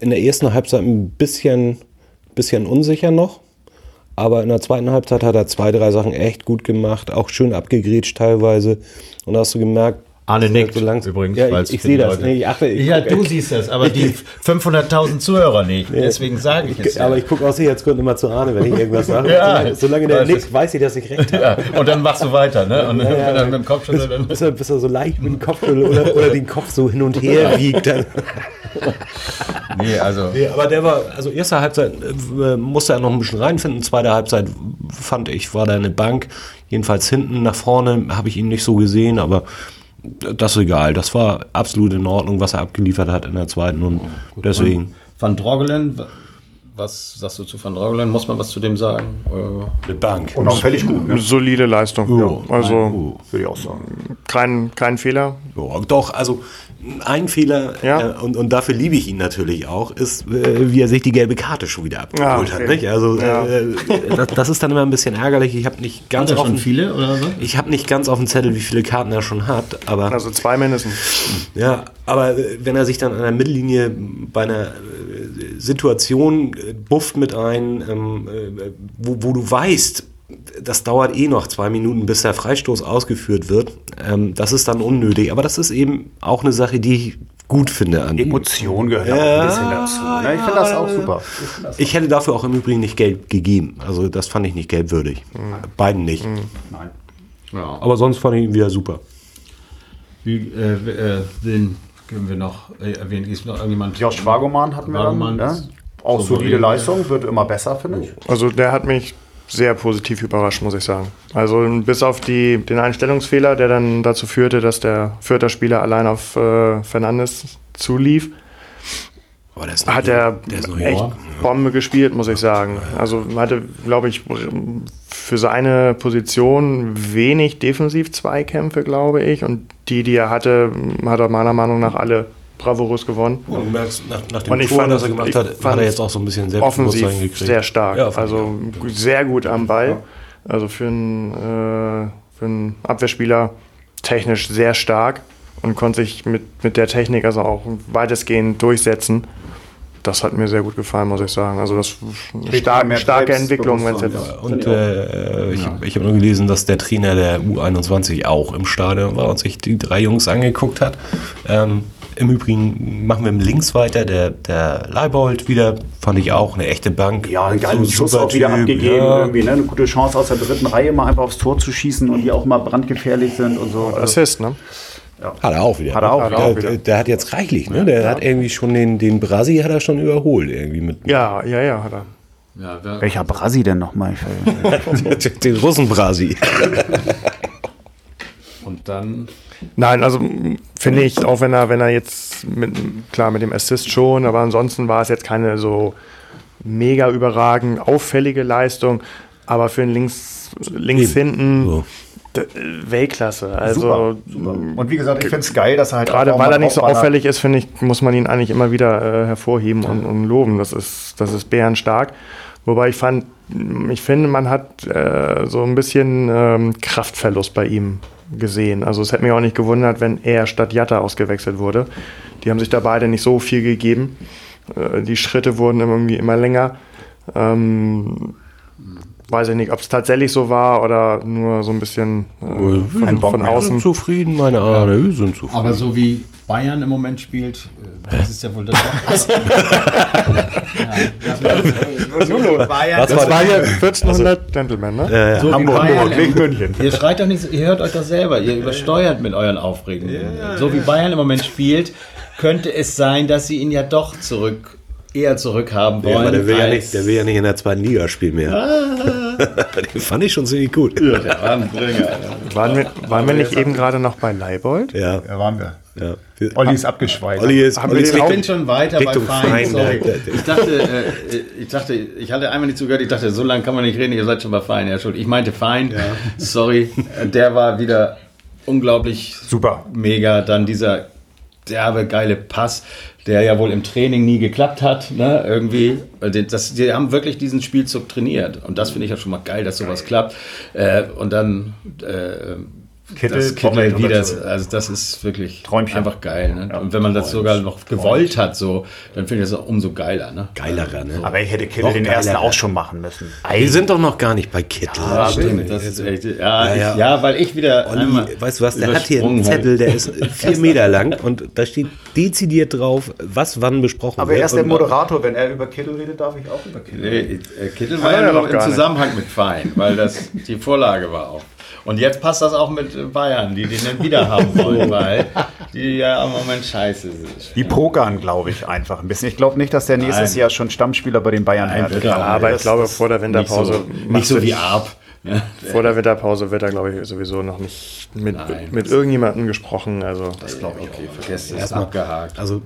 in der ersten Halbzeit ein bisschen, bisschen unsicher noch. Aber in der zweiten Halbzeit hat er zwei, drei Sachen echt gut gemacht, auch schön abgegrätscht teilweise. Und da hast du gemerkt, Arne so nickt langs- übrigens. Ja, ich, ich sehe das. Nee, ich achte, ich ja, guck- du siehst das, aber die 500.000 Zuhörer nicht. Deswegen sage ich es. Aber ich gucke aus Sicherheitsgründen immer zu Arne, wenn ich irgendwas sage. Ja. Solange- der nickt, weiß ich, dass ich recht habe. ja, und dann machst du weiter, ne? Und ja. er mit dem Kopf schüttelt, dann Bis er, bis er so leicht mit dem Kopf schüttelt oder, oder den Kopf so hin und her wiegt. Dann. Nee, also. Nee, aber der war, also erste Halbzeit äh, musste er noch ein bisschen reinfinden. Zweite Halbzeit fand ich, war da eine Bank. Jedenfalls hinten nach vorne habe ich ihn nicht so gesehen, aber das ist egal. Das war absolut in Ordnung, was er abgeliefert hat in der zweiten und deswegen. Van Drogelen, was sagst du zu Van Drogelen? Muss man was zu dem sagen? Äh, Eine Bank. Und auch völlig gut. Ne? Solide Leistung. ja. Also Würde ich auch sagen. kein, kein Fehler. Ja, doch, also ein Fehler, Ja. äh, und, und dafür liebe ich ihn natürlich auch, ist, äh, wie er sich die gelbe Karte schon wieder abgeholt Ja, hat. okay. Nicht? Also Ja. äh, das, das ist dann immer ein bisschen ärgerlich. Ich habe nicht ganz hat er auf schon dem- viele oder so? ich habe nicht ganz auf dem Zettel, wie viele Karten er schon hat, aber Also zwei mindestens. ja, aber äh, wenn er sich dann an der Mittellinie bei einer äh, Situation äh, bufft mit ein, ähm, äh, wo, wo du weißt, das dauert eh noch zwei Minuten, bis der Freistoß ausgeführt wird, ähm, das ist dann unnötig. Aber das ist eben auch eine Sache, die ich gut finde an. Emotion gehört auch Ja, ein bisschen dazu. Ne? Ich finde das auch super. Ich hätte dafür auch im Übrigen nicht Geld gegeben. Also das fand ich nicht geldwürdig. Beiden nicht. Nein. Ja. Aber sonst fand ich ihn wieder super. Wie, äh, äh, wen können wir noch äh, erwähnen? Ist noch irgendjemand? Josh Wagoman hatten wir dann. Ne? Auch souverän, solide ja. Leistung, wird immer besser, finde ich. Also der hat mich sehr positiv überrascht, muss ich sagen. Also bis auf die, den Einstellungsfehler, der dann dazu führte, dass der vierte Spieler allein auf äh, Fernandes zulief, noch hat er echt. Bombe gespielt, muss ich sagen. Also hatte, glaube ich, für seine Position wenig Defensiv-Zweikämpfe, glaube ich. Und die, die er hatte, hat er meiner Meinung nach alle bravourös gewonnen. Und du merkst, nach, nach dem Und ich Tor, fand das er gemacht hat, fand hat er jetzt auch so ein bisschen Selbstbewusstsein Offensiv gekriegt. sehr stark. Ja, also sehr gut am Ball. Also für einen, äh, für einen Abwehrspieler technisch sehr stark und konnte sich mit, mit der Technik also auch weitestgehend durchsetzen. Das hat mir sehr gut gefallen, muss ich sagen. Also das ist eine Kriegt stark, mehr starke Entwicklung, wenn es jetzt. Und äh, ich, ich habe nur gelesen, dass der Trainer der U21 auch im Stadion war und sich die drei Jungs angeguckt hat. Ähm, Im Übrigen machen wir im Links weiter. Der, der Leibold wieder, fand ich auch eine echte Bank. Ja, einen geilen So Schuss auch wieder Typ, abgegeben. ja. Irgendwie, ne? Eine gute Chance aus der dritten Reihe mal einfach aufs Tor zu schießen und die auch mal brandgefährlich sind und so. Also, Assist, ne? Hat er auch wieder. Hat er auch der, wieder. Hat er auch der, wieder. der hat jetzt reichlich, ne? Der hat irgendwie schon den, den Brasi hat er schon überholt irgendwie mit Ja, ja, ja, hat er. Ja, Welcher Brasi denn nochmal? den Russen Brasi. dann Nein, also finde ich, auch wenn er, wenn er jetzt mit, klar mit dem Assist schon, aber ansonsten war es jetzt keine so mega überragend auffällige Leistung, aber für einen links, links Eben. hinten So. Weltklasse. Also super, super. Und wie gesagt, ich finde es geil, dass er halt gerade weil er nicht so auffällig ist, finde ich, muss man ihn eigentlich immer wieder äh, hervorheben und, und loben. Das ist, das ist bärenstark. Wobei ich fand, ich finde, man hat äh, so ein bisschen ähm, Kraftverlust bei ihm gesehen. Also es hätte mich auch nicht gewundert, wenn er statt Jatta ausgewechselt wurde. Die haben sich da beide nicht so viel gegeben. Äh, die Schritte wurden irgendwie immer länger. Ähm, weiß ich nicht, ob es tatsächlich so war oder nur so ein bisschen äh, von, von Wir außen. sind zufrieden, meine Ahne, wir sind zufrieden. Aber so wie Bayern im Moment spielt, äh, das ist ja wohl das. Bayern, Was Das war war hier 1400 Gentlemen, ne? so wie Hamburg, Bayern Hamburg, nicht München. Ihr schreit doch nicht, so- ihr hört euch doch selber, ihr übersteuert mit euren Aufregen. so wie Bayern im Moment spielt, könnte es sein, dass sie ihn ja doch zurück, eher zurückhaben wollen. Ja, aber der will, ja nicht, der will ja nicht in der zweiten Liga spielen mehr. Den fand ich schon ziemlich gut. der war ein Bringer. Waren wir, waren wir nicht eben gerade noch bei Leibold? Ja, Da waren wir. ja. Olli ist abgeschweißt. Olli ist, Olli ist Ich bin schon weiter Richtung bei Fein. Fein, Ich dachte, äh, ich dachte, ich hatte einmal nicht zugehört. Ich dachte, so lange kann man nicht reden. Ihr seid schon bei Fein. Ja, schuld. Ich meinte Fein. Sorry. Der war wieder unglaublich Super. mega. Dann dieser derbe geile Pass, der ja wohl im Training nie geklappt hat. Ne? Irgendwie. Das, die haben wirklich diesen Spielzug trainiert. Und das finde ich ja schon mal geil, dass sowas klappt. Äh, und dann äh, Kittel, das Kittel wieder, also das ist wirklich Träumchen. einfach geil. Ne? Und wenn man das sogar noch gewollt hat, so, dann finde ich das umso geiler. Ne? geilerer, ne? Aber ich hätte Kittel Noch den ersten geiler. auch schon machen müssen. Wir sind doch noch gar nicht bei Kittel. Ja, stimmt. Das ist echt, ja, Ja, ja. Ich, ja, weil ich wieder. Olli, weißt du was, der hat hier einen Zettel, der ist vier Meter lang und da steht dezidiert drauf, was wann besprochen Aber wird. er ist der Moderator. Wenn er über Kittel redet, darf ich auch über Kittel Nee, reden. äh, Kittel war ja noch im. Zusammenhang mit Fein, weil das die Vorlage war auch. Und jetzt passt das auch mit Bayern, die den dann wieder haben wollen, weil die ja im Moment scheiße sind. Die pokern, glaube ich, einfach ein bisschen. Ich glaube nicht, dass der nächstes Nein. Jahr schon Stammspieler bei den Bayern Nein, wird. er Aber ich Das- glaube, vor der Nicht Winterpause. so, macht nicht so wie Arp. Ja, Vor der Winterpause wird er, glaube ich, sowieso noch nicht mit, Nein. mit irgendjemandem gesprochen. Also das glaube ich okay, vergesst es, ist abgehakt. Also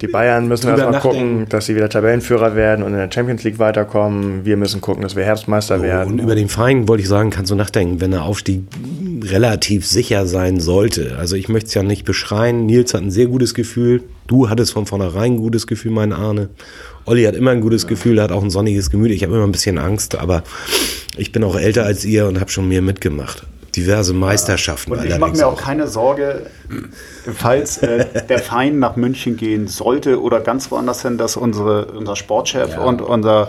die Bayern müssen erstmal gucken, dass sie wieder Tabellenführer werden und in der Champions League weiterkommen. Wir müssen gucken, dass wir Herbstmeister werden. Und über den Verein wollte ich sagen, kannst du nachdenken, wenn der Aufstieg relativ sicher sein sollte. Also ich möchte es ja nicht beschreien. Nils hat ein sehr gutes Gefühl. Du hattest von vornherein ein gutes Gefühl, mein Arne. Olli hat immer ein gutes Gefühl, er hat auch ein sonniges Gemüt. Ich habe immer ein bisschen Angst, aber ich bin auch älter als ihr und habe schon mehr mitgemacht. Diverse Meisterschaften. Und ich mache mir auch keine Sorge, falls äh, der Feind nach München gehen sollte oder ganz woanders hin, dass unsere, unser Sportchef Ja. und unser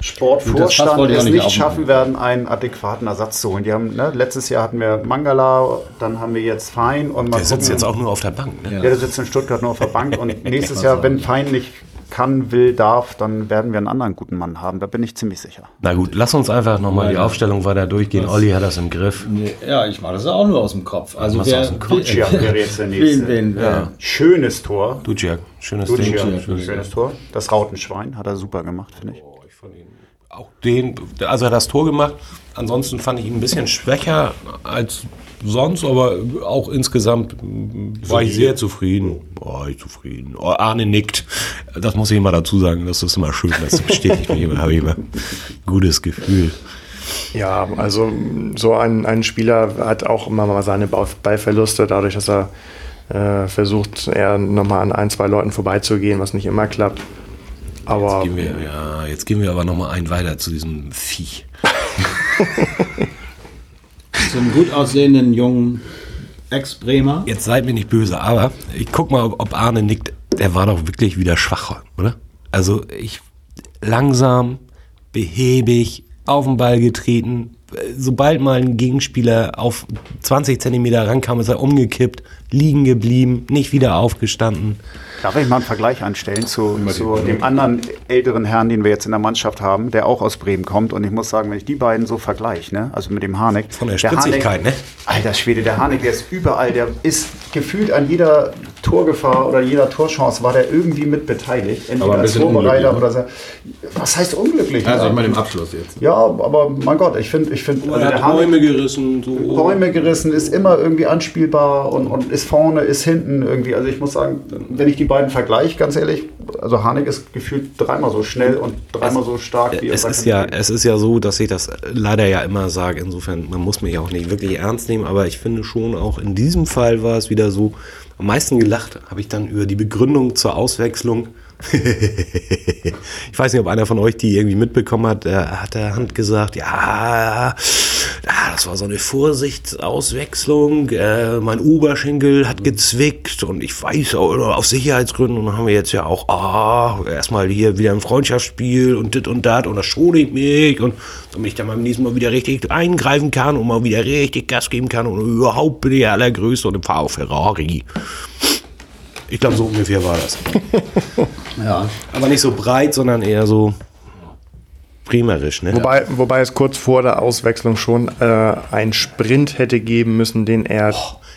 Sportvorstand auch es nicht schaffen werden, einen adäquaten Ersatz zu holen. Die haben, ne, letztes Jahr hatten wir Mangala, dann haben wir jetzt Fein und mal Der sitzt gucken- jetzt auch nur auf der Bank. Ne? Ja, der sitzt in Stuttgart nur auf der Bank und nächstes Jahr, wenn Fein nicht kann, will, darf, dann werden wir einen anderen guten Mann haben. Da bin ich ziemlich sicher. Na gut, lass uns einfach nochmal die Aufstellung weiter durchgehen. Olli hat das im Griff. Nee, Ja, ich mache das auch nur aus dem Kopf. Also wer, aus dem Kopf? Duciak wäre jetzt der nächste. Wen, wen, Ja. Schönes Tor. Duciak, schönes Duciak, Ding. schönes Tor. Das Rautenschwein hat er super gemacht, finde ich. auch den, also er hat das Tor gemacht. Ansonsten fand ich ihn ein bisschen schwächer als sonst, aber auch insgesamt war ich sehr zufrieden. War ich zufrieden. Oh, Arne nickt. Das muss ich immer dazu sagen. Das ist immer schön. Das bestätigt mich immer. Habe ich immer ein gutes Gefühl. Ja, also so ein, ein Spieler hat auch immer mal seine Ball- Ballverluste, dadurch, dass er äh, versucht, eher nochmal an ein, zwei Leuten vorbeizugehen, was nicht immer klappt. Aber Gehen wir, ja, jetzt gehen wir aber nochmal ein weiter zu diesem Viech. zum gut aussehenden jungen Ex-Bremer. Jetzt seid mir nicht böse, aber ich guck mal, ob, Arne nickt. Der war doch wirklich wieder schwach, oder? Also ich langsam, behäbig, auf den Ball getreten. Sobald mal ein Gegenspieler auf 20 Zentimeter rankam, ist er umgekippt, liegen geblieben, nicht wieder aufgestanden. Darf ich mal einen Vergleich anstellen zu, zu dem anderen älteren Herrn, den wir jetzt in der Mannschaft haben, der auch aus Bremen kommt? Und ich muss sagen, wenn ich die beiden so vergleiche, ne? also mit dem Harnik. Von der Spritzigkeit, ne? Alter Schwede, der Harnik, der ist überall, der ist gefühlt an jeder Torgefahr oder jeder Torchance war der irgendwie mit beteiligt. Entweder Aber ein als Vorbereiter unglücklich, oder so. Was heißt unglücklich? Also Ja. ich meine im Abschluss jetzt. ja, aber mein Gott, ich finde, ich finde, Er hat Räume gerissen. So. Räume gerissen, ist immer irgendwie anspielbar und, und ist vorne, ist hinten irgendwie. Also ich muss sagen, wenn ich die beiden vergleiche, ganz ehrlich, also Harnik ist gefühlt dreimal so schnell und dreimal so stark wie Es ist, ja, es ist ja so, dass ich das leider ja immer sage. Insofern, man muss mich auch nicht wirklich ernst nehmen, aber ich finde schon, auch in diesem Fall war es wieder so. Am meisten gelacht habe ich dann über die Begründung zur Auswechslung. ich weiß nicht, ob einer von euch die irgendwie mitbekommen hat. Er hat der Hand gesagt, ja, ah, das war so eine Vorsichtsauswechslung. Äh, mein Oberschenkel hat gezwickt und ich weiß auch, auf Sicherheitsgründen und haben wir jetzt ja auch ah, erstmal hier wieder ein Freundschaftsspiel und dit und dat und das schonigt mich und damit ich dann beim nächsten Mal wieder richtig eingreifen kann und mal wieder richtig Gas geben kann und überhaupt bin ich der Allergrößte und fahre auf Ferrari. Ich glaube, so ungefähr war das. Ja. Aber nicht so breit, sondern eher so primerisch. Ne? Wobei, wobei es kurz vor der Auswechslung schon äh, einen Sprint hätte geben müssen, den er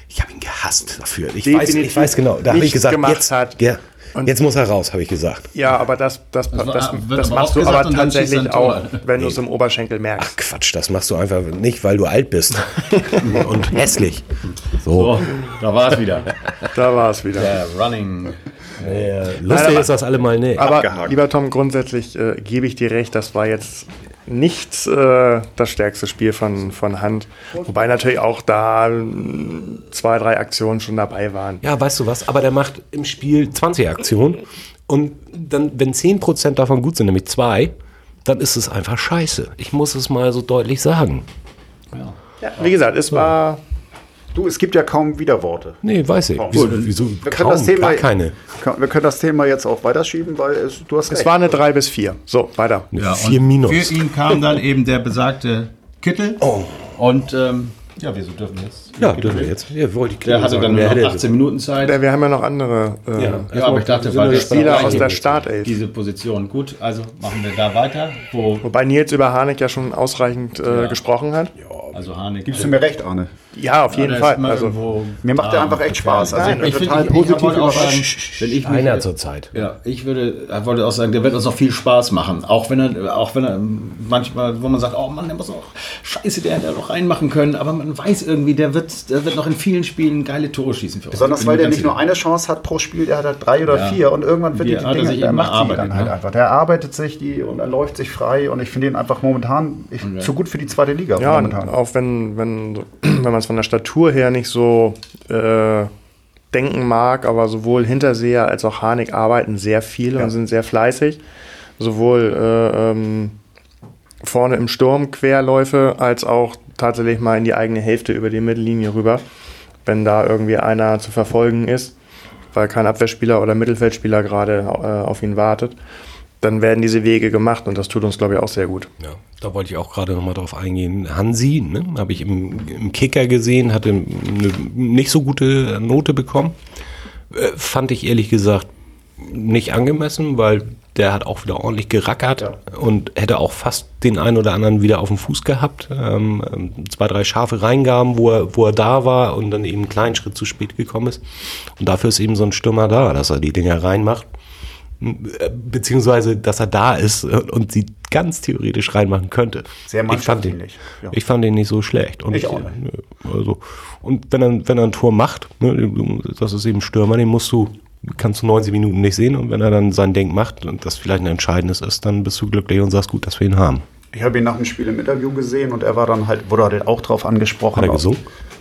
Ich habe ihn gehasst dafür. Ich weiß, ich weiß genau. Da habe ich gesagt, gemacht jetzt, hat. Ja, Und- jetzt muss er raus, habe ich gesagt. Ja, aber das, das, das, das, aber machst du aber er tatsächlich auch, wenn du es im Oberschenkel merkst. Ach Quatsch, das machst du einfach nicht, weil du alt bist und hässlich. So. So, da war es wieder. Da war es wieder. Der Running. Lustig aber- ist das alle mal nicht. Aber Abgehakt. lieber Tom, grundsätzlich äh, gebe ich dir recht, das war jetzt nicht äh, das stärkste Spiel von, von Hand. Wobei natürlich auch da zwei, drei Aktionen schon dabei waren. Ja, weißt du was? Aber der macht im Spiel 20 Aktionen und dann, wenn 10% davon gut sind, nämlich zwei, dann ist es einfach scheiße. Ich muss es mal so deutlich sagen. Ja, wie gesagt, es war Du, es gibt ja kaum Widerworte. Nee, weiß ich. Oh, Wieso, wieso Wir können, kaum, das Thema, gar keine. wir können das Thema jetzt auch weiterschieben, weil es, du hast Es recht. war eine 3 bis 4. So, weiter. Ja, Vier und Minus. Für ihn kam dann eben der besagte Kittel. Und ähm, ja, wieso dürfen wir jetzt? Ja, dürfen wir jetzt. Ja, wollte ich Der hatte dann Wer nur noch hätte- 18 Minuten Zeit. Ja, Wir haben ja noch andere äh, Ja. Ja, aber ich dachte, weil wir Spieler aus der Startelf. diese Position gut, also machen wir da weiter, wo Wobei Nils über Harnik ja schon ausreichend äh, gesprochen hat. Also Harnik. Gibst du mir recht, Arne? Ja, auf jeden Fall. Also, Mir macht der einfach echt Spaß. Also Nein, ich bin total positiv ich wollte auch sagen, überrascht. wenn ich mich, Einer zur Zeit. Ja, ich würde, ich wollte auch sagen, der wird uns noch viel Spaß machen. Auch wenn er, auch wenn er manchmal, wo man sagt, oh Mann, der muss auch, scheiße, der hätte noch reinmachen können. Aber man weiß irgendwie, der wird, der wird noch in vielen Spielen geile Tore schießen für uns. Besonders weil der nicht nur eine Chance hat pro Spiel, der hat halt drei oder Ja. vier und irgendwann wird Die die, er Dinge, sich der macht die erarbeitet, dann halt ne? einfach. Der arbeitet sich die und er läuft sich frei und ich finde ihn einfach momentan ich, zu gut für die zweite Liga. ja, momentan. Auch wenn, wenn, wenn man es von der Statur her nicht so äh, denken mag, aber sowohl Hinterseher als auch Harnik arbeiten sehr viel und sind sehr fleißig. Sowohl äh, ähm, vorne im Sturm Querläufe als auch tatsächlich mal in die eigene Hälfte über die Mittellinie rüber, wenn da irgendwie einer zu verfolgen ist, weil kein Abwehrspieler oder Mittelfeldspieler gerade äh, auf ihn wartet. Dann werden diese Wege gemacht und das tut uns, glaube ich, auch sehr gut. Ja, da wollte ich auch gerade noch mal drauf eingehen. Hansi, ne, habe ich im, im Kicker gesehen, hatte eine nicht so gute Note bekommen. Äh, fand ich ehrlich gesagt nicht angemessen, weil der hat auch wieder ordentlich gerackert und hätte auch fast den einen oder anderen wieder auf dem Fuß gehabt. Ähm, ähm, zwei, drei scharfe Reingaben, wo er, wo er da war und dann eben einen kleinen Schritt zu spät gekommen ist. Und dafür ist eben so ein Stürmer da, dass er die Dinger reinmacht beziehungsweise dass er da ist und sie ganz theoretisch reinmachen könnte. Sehr ich fand, mannschaftsdienlich, ja. ich fand den nicht so schlecht. Und Ich auch nicht. nö, Also, und wenn er, wenn er ein Tor macht, ne, das ist eben Stürmer, den musst du, kannst du 90 Minuten nicht sehen und wenn er dann sein Ding macht und das vielleicht ein entscheidendes ist, dann bist du glücklich und sagst, gut, dass wir ihn haben. Ich habe ihn nach dem Spiel im Interview gesehen und er war dann halt, wurde halt auch drauf angesprochen. Hat er gesungen?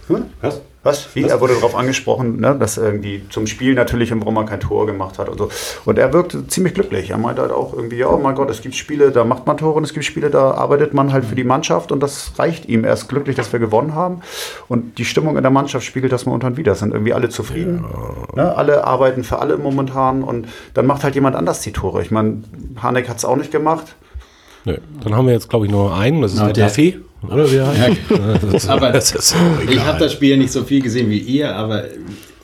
Hm? Was? Was? Wie? Er wurde darauf angesprochen, ne, dass er irgendwie zum Spiel natürlich im Brummer kein Tor gemacht hat und so. Und er wirkte ziemlich glücklich. Er meinte halt auch irgendwie, ja, oh mein Gott, es gibt Spiele, da macht man Tore und es gibt Spiele, da arbeitet man halt für die Mannschaft und das reicht ihm. Er ist glücklich, dass wir gewonnen haben. Und die Stimmung in der Mannschaft spiegelt das momentan wieder. Es sind irgendwie alle zufrieden. Ne? Alle arbeiten für alle momentan und dann macht halt jemand anders die Tore. Ich meine, Hanek hat es auch nicht gemacht. Nö. Dann haben wir jetzt, glaube ich, nur einen, das ist Na, der der- Kaffee. Oder wie heißt. Ist- Aber ich habe das Spiel nicht so viel gesehen wie ihr, aber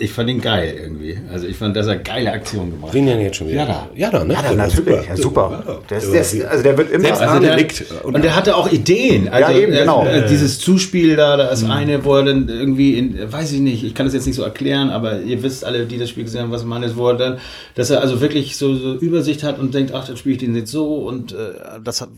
ich fand ihn geil irgendwie. Also ich fand, dass er geile Aktionen gemacht hat. Denn jetzt schon wieder? Ja, da. Ja, da, ne? Ja, natürlich. Ja, super. Der ist, der ist, also der wird immer. Selbst, also der, nickt. und der hatte auch Ideen. Also, Ja, eben, genau. äh, dieses Zuspiel da, das eine, wo er dann irgendwie, in, weiß ich nicht, ich kann das jetzt nicht so erklären, aber ihr wisst alle, die das Spiel gesehen haben, was man ist, wo er dann, dass er also wirklich so, so Übersicht hat und denkt, ach, dann spiele ich den jetzt so und äh, das hat,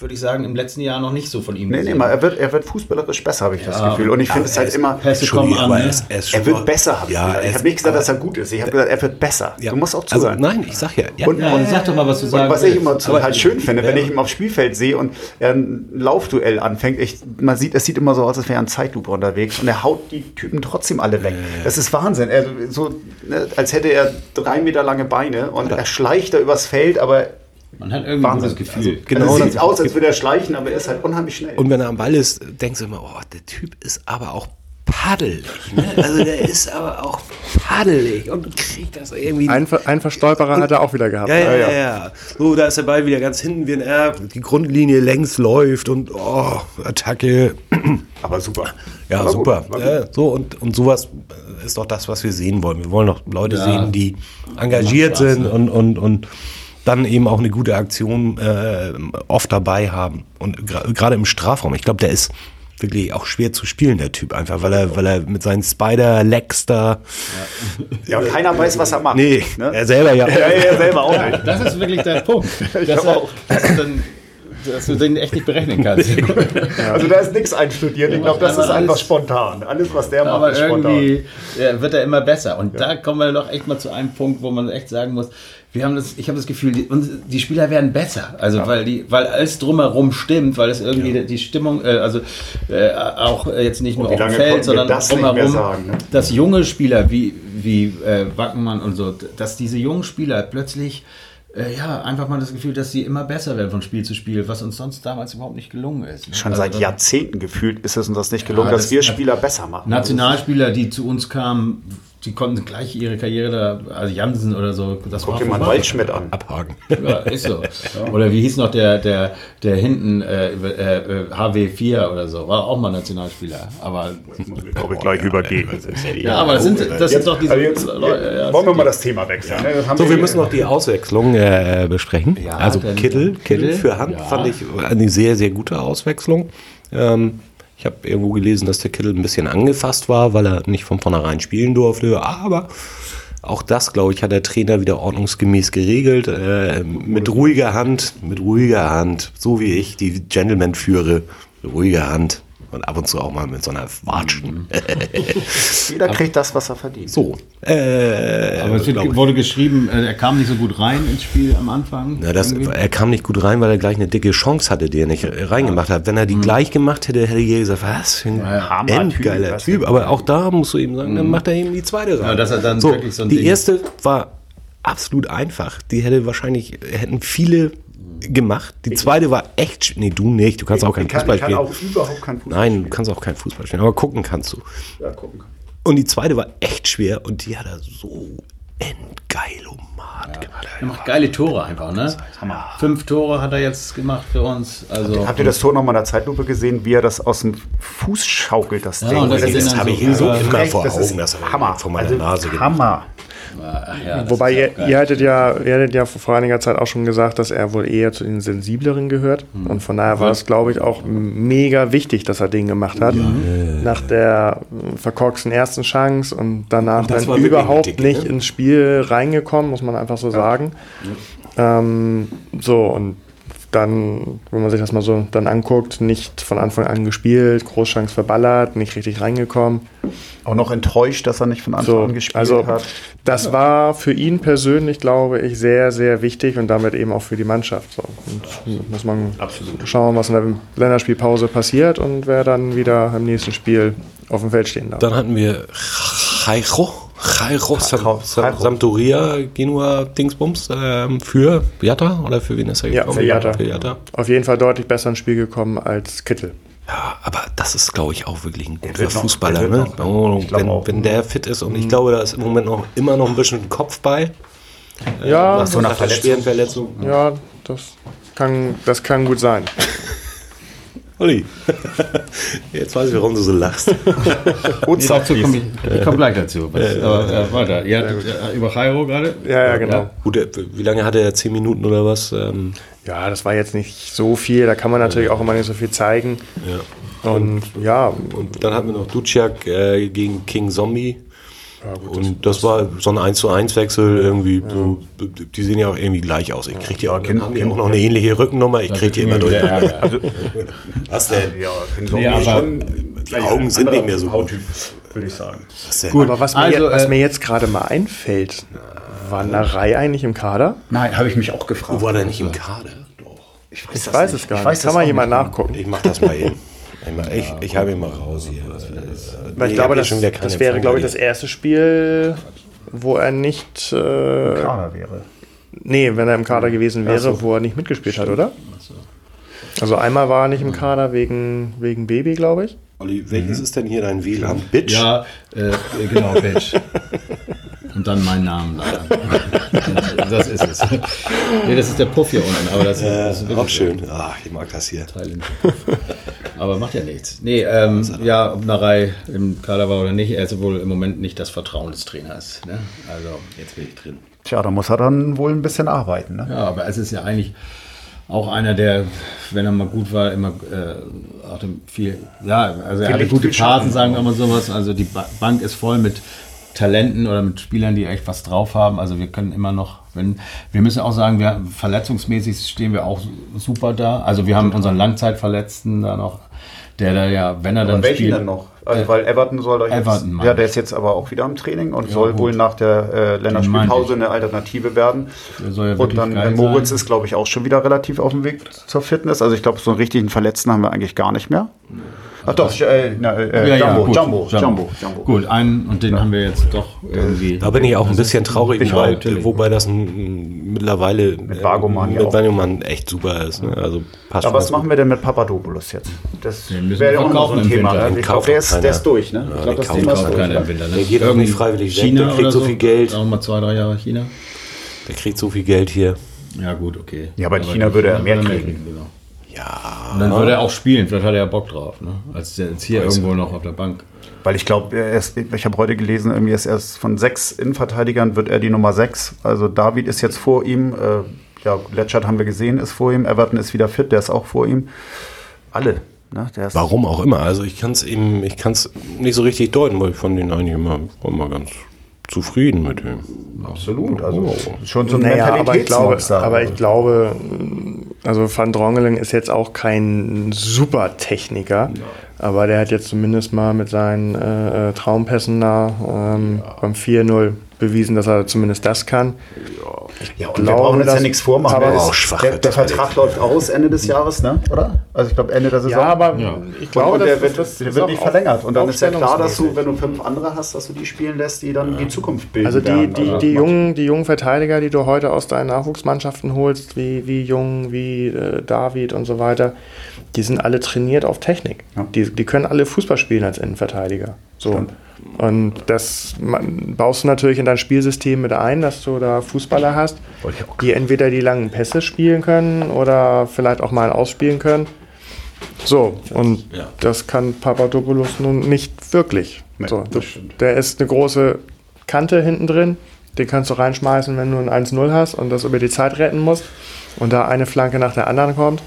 würde ich sagen, im letzten Jahr noch nicht so von ihm Nee, nee, mal, er wird, er wird fußballerisch besser, habe ich das Gefühl. Und ich finde es halt immer. Kommen an, ne? er wird besser, habe ich Ja, gesagt. er Ich ist- habe nicht gesagt, dass er gut ist. Ich habe gesagt, er wird besser. Ja. Du musst auch Also, zuhören. nein, ich sag ja. ja Und- Ja, sag doch mal, was du Und sagen was ich immer total schön finde, wenn ich ihn auf Spielfeld sehe und er ein Laufduell anfängt, ich, man sieht, es sieht immer so aus, als wäre er ein Zeitlupe unterwegs und er haut die Typen trotzdem alle weg. Das ist Wahnsinn. Er, so, ne, als hätte er drei Meter lange Beine und er schleicht da übers Feld, aber Man hat irgendwie ein gutes Gefühl. Also, genau, also es sieht aus, als würde er schleichen, aber er ist halt unheimlich schnell. Und wenn er am Ball ist, denkst du immer, oh, der Typ ist aber auch paddelig. Ne? Also der ist aber auch paddelig und kriegt das irgendwie. Ein, ein Verstolperer hat er auch wieder gehabt. Ja, ja, ja, ja. So, da ist der Ball wieder ganz hinten wie ein R. Die Grundlinie längs läuft und oh, Attacke. Aber super. Ja, aber super. Ja, so und, und sowas ist doch das, was wir sehen wollen. Wir wollen doch Leute ja. sehen, die engagiert Spaß, sind ne? und, und, und dann eben auch eine gute Aktion äh, oft dabei haben. Und gerade im Strafraum. Ich glaube, der ist wirklich auch schwer zu spielen, der Typ, einfach, weil er, weil er mit seinen Spider-Legs da. Ja, ja keiner weiß, was er macht. Nee, ne? er selber ja. Ja, er selber auch nicht. Das ist wirklich der Punkt. Ich dass, er, dass, dann, dass du den echt nicht berechnen kannst. Also da ist nichts einstudiert. Ich glaube, das ist einfach spontan. Alles, was der macht, ist spontan. irgendwie wird er immer besser. Und da kommen wir doch echt mal zu einem Punkt, wo man echt sagen muss, wir haben das, ich habe das Gefühl, die, die, Spieler werden besser. Also ja. weil die, weil alles drumherum stimmt, weil es irgendwie ja. die Stimmung, äh, also äh, auch jetzt nicht nur auf dem Feld, sondern das drumherum, sagen, ne? dass junge Spieler wie, wie äh, Wackenmann und so, dass diese jungen Spieler plötzlich äh, ja, einfach mal das Gefühl, dass sie immer besser werden von Spiel zu Spiel, was uns sonst damals überhaupt nicht gelungen ist. Ne? Schon also, seit Jahrzehnten gefühlt ist es uns das nicht gelungen, ja, das dass wir Spieler besser machen. Nationalspieler, die zu uns kamen, die konnten gleich ihre Karriere da, also Jansen oder so, das Guck war dir mal Waldschmidt an. Abhaken. Ja, ist so. Oder wie hieß noch der, der, der hinten äh, äh, HW4 oder so, war auch mal Nationalspieler. Aber glaube ich gleich übergehen. Ja, aber das sind, das sind doch diese jetzt, Leute. Ja, wollen wir mal das Thema wechseln. Ja. Ne? So, wir müssen noch die Auswechslung äh, besprechen. Ja, also Kittel, Kittel für Hand fand ich eine sehr, sehr gute Auswechslung. Ähm, ich habe irgendwo gelesen, dass der Kittel ein bisschen angefasst war, weil er nicht von vornherein spielen durfte. Aber auch das, glaube ich, hat der Trainer wieder ordnungsgemäß geregelt. Äh, mit ruhiger Hand, mit ruhiger Hand, so wie ich die Gentleman führe, ruhiger Hand und ab und zu auch mal mit so einer Watschen. Jeder kriegt das, was er verdient. So. Äh, Aber es wird, wurde geschrieben, äh, er kam nicht so gut rein ins Spiel am Anfang. Na, das, er kam nicht gut rein, weil er gleich eine dicke Chance hatte, die er nicht reingemacht hat. Wenn er die mhm. gleich gemacht hätte, hätte jeder gesagt, was für ein ja, endgeiler Typ. typ. Aber auch da musst du eben sagen, mhm. dann macht er eben die zweite rein. Ja, dass er dann so, wirklich so ein die Ding erste war absolut einfach. Die hätte wahrscheinlich, hätten viele gemacht. Die zweite war echt. Nee, du nicht. Du kannst auch kein Fußball spielen. Ich kann auch überhaupt kein Fußball Nein, du kannst auch kein Fußball spielen. Aber gucken kannst du. Ja, gucken kann. Und die zweite war echt schwer und die hat er so endgeilomat ja. gemacht. Er macht geile Tore einfach, ne? Hammer. Fünf Tore hat er jetzt gemacht für uns. Also Habt ihr das Tor nochmal in der Zeitlupe gesehen, wie er das aus dem Fuß schaukelt, das ja, Ding? Das, das, das habe ich so immer vor Augen, das Hammer. vor meiner also Nase Hammer. Ja, Wobei ihr, ihr, hattet ja, ihr hattet ja vor einiger Zeit auch schon gesagt, dass er wohl eher zu den sensibleren gehört. Mhm. Und von daher war es, glaube ich, auch mega wichtig, dass er den gemacht hat. Ja. Nach der verkorksten ersten Chance und danach und dann überhaupt dick, nicht ne? ins Spiel reingekommen, muss man einfach so sagen. Ähm, so, und dann, wenn man sich das mal so dann anguckt, nicht von Anfang an gespielt, Großchance verballert, nicht richtig reingekommen. Auch noch enttäuscht, dass er nicht von Anfang so, an gespielt also, hat. Das war für ihn persönlich, glaube ich, sehr, sehr wichtig und damit eben auch für die Mannschaft. So. Und muss man Absolut. schauen, was in der Länderspielpause passiert und wer dann wieder im nächsten Spiel auf dem Feld stehen darf. Dann hatten wir Jairo Jairo Sam, Sam, Sampdoria Genua Dingsbums ähm, für Jatta oder für wen ist er gekommen? Ja, für Jatta. Auf jeden Fall deutlich besser ins Spiel gekommen als Kittel. Ja, aber das ist, glaube ich, auch wirklich ein guter Fußballer. Ne? Oh, wenn, wenn der fit ist und ich glaube, da ist im Moment noch immer noch ein bisschen Kopf bei. Äh, ja, nach so einer Verletzung. Verletzung. Ja, das kann, das kann gut sein. Olli, jetzt weiß ich, warum du so lachst. Und nee, dazu komm ich, ich komme gleich dazu. Was, aber, äh, weiter. Ja, äh, über Jairo gerade? Ja, ja, genau. Ja. Gut, äh, wie lange hatte er? Zehn Minuten oder was? Ähm ja, das war jetzt nicht so viel. Da kann man natürlich auch immer nicht so viel zeigen. Ja. Und, und ja. Und dann hatten wir noch Duciak äh, gegen King Zombie. Ja, gut, und das, das, war so ein 1 zu 1 Wechsel irgendwie. Ja. So, die sehen ja auch irgendwie gleich aus. Ich kriege die auch, kind, haben die auch noch eine ähnliche Rückennummer. Ich kriege die immer durch. Also, Was denn? Ja, nee, aber schon, die Augen sind nicht mehr so gut. Würde ich sagen. Was gut, aber was mir, also, was äh, mir jetzt gerade mal einfällt, war Narei eigentlich im Kader? Nein, habe ich mich auch gefragt. Wo war der nicht im Kader? Doch. Ich weiß, ich weiß es gar nicht. Kann man jemand nachgucken? Ich mache das mal eben. Ich, ich, ich habe ihn mal raus hier. Weil ich glaube, das, das wäre, glaube ich, das erste Spiel, wo er nicht. Äh, Kader wäre. Nee, wenn er im Kader gewesen wäre, so. wo er nicht mitgespielt hat, oder? Also einmal war er nicht im Kader wegen, wegen Baby, glaube ich. Olli, welches ist denn hier dein WLAN? Bitch? Ja, äh, genau, Bitch. Und dann mein Name da. Das ist es. Nee, das ist der Puff hier unten, aber das, das ist auch schön. Ach, ich mag das hier. Aber macht ja nichts. Nee, ähm, ja, ob Narei im Kader war oder nicht, er ist wohl im Moment nicht das Vertrauen des Trainers. Ne? Also, jetzt bin ich drin. Tja, da muss er dann wohl ein bisschen arbeiten. Ne? Ja, aber es ist ja eigentlich auch einer, der, wenn er mal gut war, immer äh, hatte viel, ja, also er hatte gute. Phasen, sagen wir mal sowas. Also die Ba- Bank ist voll mit Talenten oder mit Spielern, die echt was drauf haben. Also wir können immer noch, wenn, wir müssen auch sagen, wir verletzungsmäßig stehen wir auch super da. Also wir haben unseren Langzeitverletzten da noch, der da ja, wenn er dann welchen spielt. denn noch? Also, weil Everton soll doch jetzt, Everton, ja, der ist jetzt aber auch wieder im Training und soll gut. wohl nach der äh, Länderspielpause eine Alternative werden. Ja und dann äh, Moritz sein. ist, glaube ich, auch schon wieder relativ auf dem Weg zur Fitness. Also ich glaube, so einen richtigen Verletzten haben wir eigentlich gar nicht mehr. Ach doch, äh, na, äh, Ja, ja, Jumbo, gut. Jumbo, Jumbo, Jumbo. Gut, einen und den haben wir jetzt doch irgendwie. Da bin ich auch ein bisschen traurig, Ich natürlich. wobei das ein, mittlerweile mit Vagoman ja mit auch. Vagoman echt super ist. Ne? Also passt Ja, was machen wir denn mit Papadopoulos jetzt? Das Den müssen wäre wir ja auch noch so ein im Thema. Ne? Ich glaube, kauft der ist, der ist durch. Ne? ich den glaube, das kauft Thema ist auch durch. keiner ne? im Winter. Ne? Der geht auch nicht freiwillig weg, China der kriegt so viel Geld. Auch mal zwei, drei Jahre China. Der kriegt so viel Geld hier. Ja, gut, okay. Ja, aber in China würde er mehr kriegen. Genau. Ja. Und dann würde er auch spielen, vielleicht hat er ja Bock drauf, ne? Als der jetzt hier irgendwo noch auf der Bank. Weil ich glaube, er ist- ich habe heute gelesen, irgendwie ist er von sechs Innenverteidigern wird er die Nummer sechs. Also David ist jetzt vor ihm. Äh, ja, Letschert haben wir gesehen, ist vor ihm. Everton ist wieder fit, der ist auch vor ihm. Alle. Ne? Der ist Warum auch immer. Also ich kann es eben, ich kann es nicht so richtig deuten, weil ich fand ihn eigentlich immer, immer ganz zufrieden mit ihm. absolut. Also schon so ein Naja, aber ich glaube, Mentalitätsmonster. aber ich glaube, also Van Drongelen ist jetzt auch kein super Techniker, aber der hat jetzt zumindest mal mit seinen äh, äh, Traumpässen da ähm, beim 4-0 bewiesen, dass er zumindest das kann. ja, und glaube, wir brauchen uns ja nichts vormachen. Der, auch schwach der, der das Vertrag läuft aus Ende des Jahres, ne? oder? Also ich glaube Ende der Saison. Ja, aber ich glaube, der wird, dass- der das wird nicht verlängert. Und dann ist ja klar, dass du, wenn du fünf andere hast, dass du die spielen lässt, die dann die Zukunft bilden. Also die, die, Also die, das jungen, die jungen Verteidiger, die du heute aus deinen Nachwuchsmannschaften holst, wie, wie Jung, wie äh, David und so weiter, die sind alle trainiert auf Technik. Ja. Die, die können alle Fußball spielen als Innenverteidiger. So. Und das man, baust du natürlich in dein Spielsystem mit ein, dass du da Fußballer hast, Auch die entweder die langen Pässe spielen können oder vielleicht auch mal ausspielen können. So, und Ja. das kann Papadopoulos nun nicht wirklich. Nee, so, das der ist eine große Kante hinten drin. Den kannst du reinschmeißen, wenn du ein 1-0 hast und das über die Zeit retten musst. Und da eine Flanke nach der anderen kommt.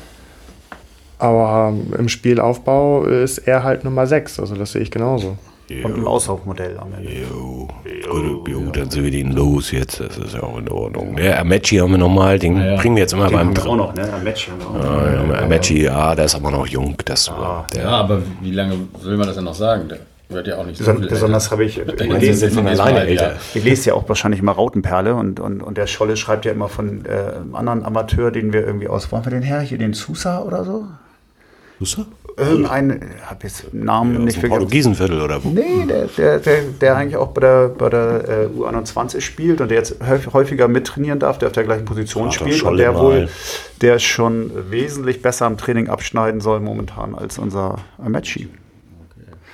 Aber ähm, im Spielaufbau ist er halt Nummer 6. Also das sehe ich genauso. Und ein Auslaufmodell am Ende. Jo, gut, jo, dann sind wir den los jetzt. Das ist ja auch in Ordnung. Der Amachi haben wir nochmal, den ja. bringen wir jetzt immer beim Haben wir auch noch, ne? Match haben wir auch noch. Ja, Amachi, ja, der ist aber noch jung. Das, der, Ja, aber wie lange will man das denn noch sagen? Der wird ja auch nicht so Beson besonders habe ich, ich, lese, von alleine mal, älter. ja. ich lese ja auch wahrscheinlich immer Rautenperle und, und, und der Scholle schreibt ja immer von äh, einem anderen Amateur, den wir irgendwie aus, wollen wir den her, hier den Sousa oder so? Er? Irgendein, ich habe jetzt Namen Aus nicht vergessen. Portugiesenviertel oder wo? Nee, der, der, der, der eigentlich auch bei der, bei der äh, U21 spielt und der jetzt häufig- häufiger mittrainieren darf, der auf der gleichen Position Ach, spielt und der wohl, der schon wesentlich besser im Training abschneiden soll momentan als unser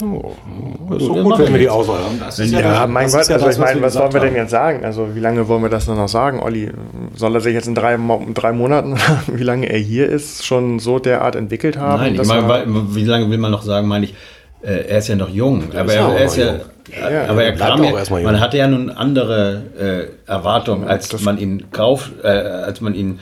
Amachi. So dann gut, wenn wir die. Auswahl haben. Das ist Ja, das- mein das Gott, ist ja also das, ich meine, was gesagt wollen wir denn jetzt sagen? Also wie lange wollen wir das nur noch sagen, Olli? Soll er sich jetzt in drei, drei Monaten, wie lange er hier ist, schon so derart entwickelt haben? Nein, ich meine, wie lange will man noch sagen, meine ich, äh, er ist ja noch jung. Aber ist er, er ist ja. Ja, aber er kam auch ja, erstmal jung. man hatte ja nun andere äh, Erwartungen, als man ihn kauft, äh, als man ihn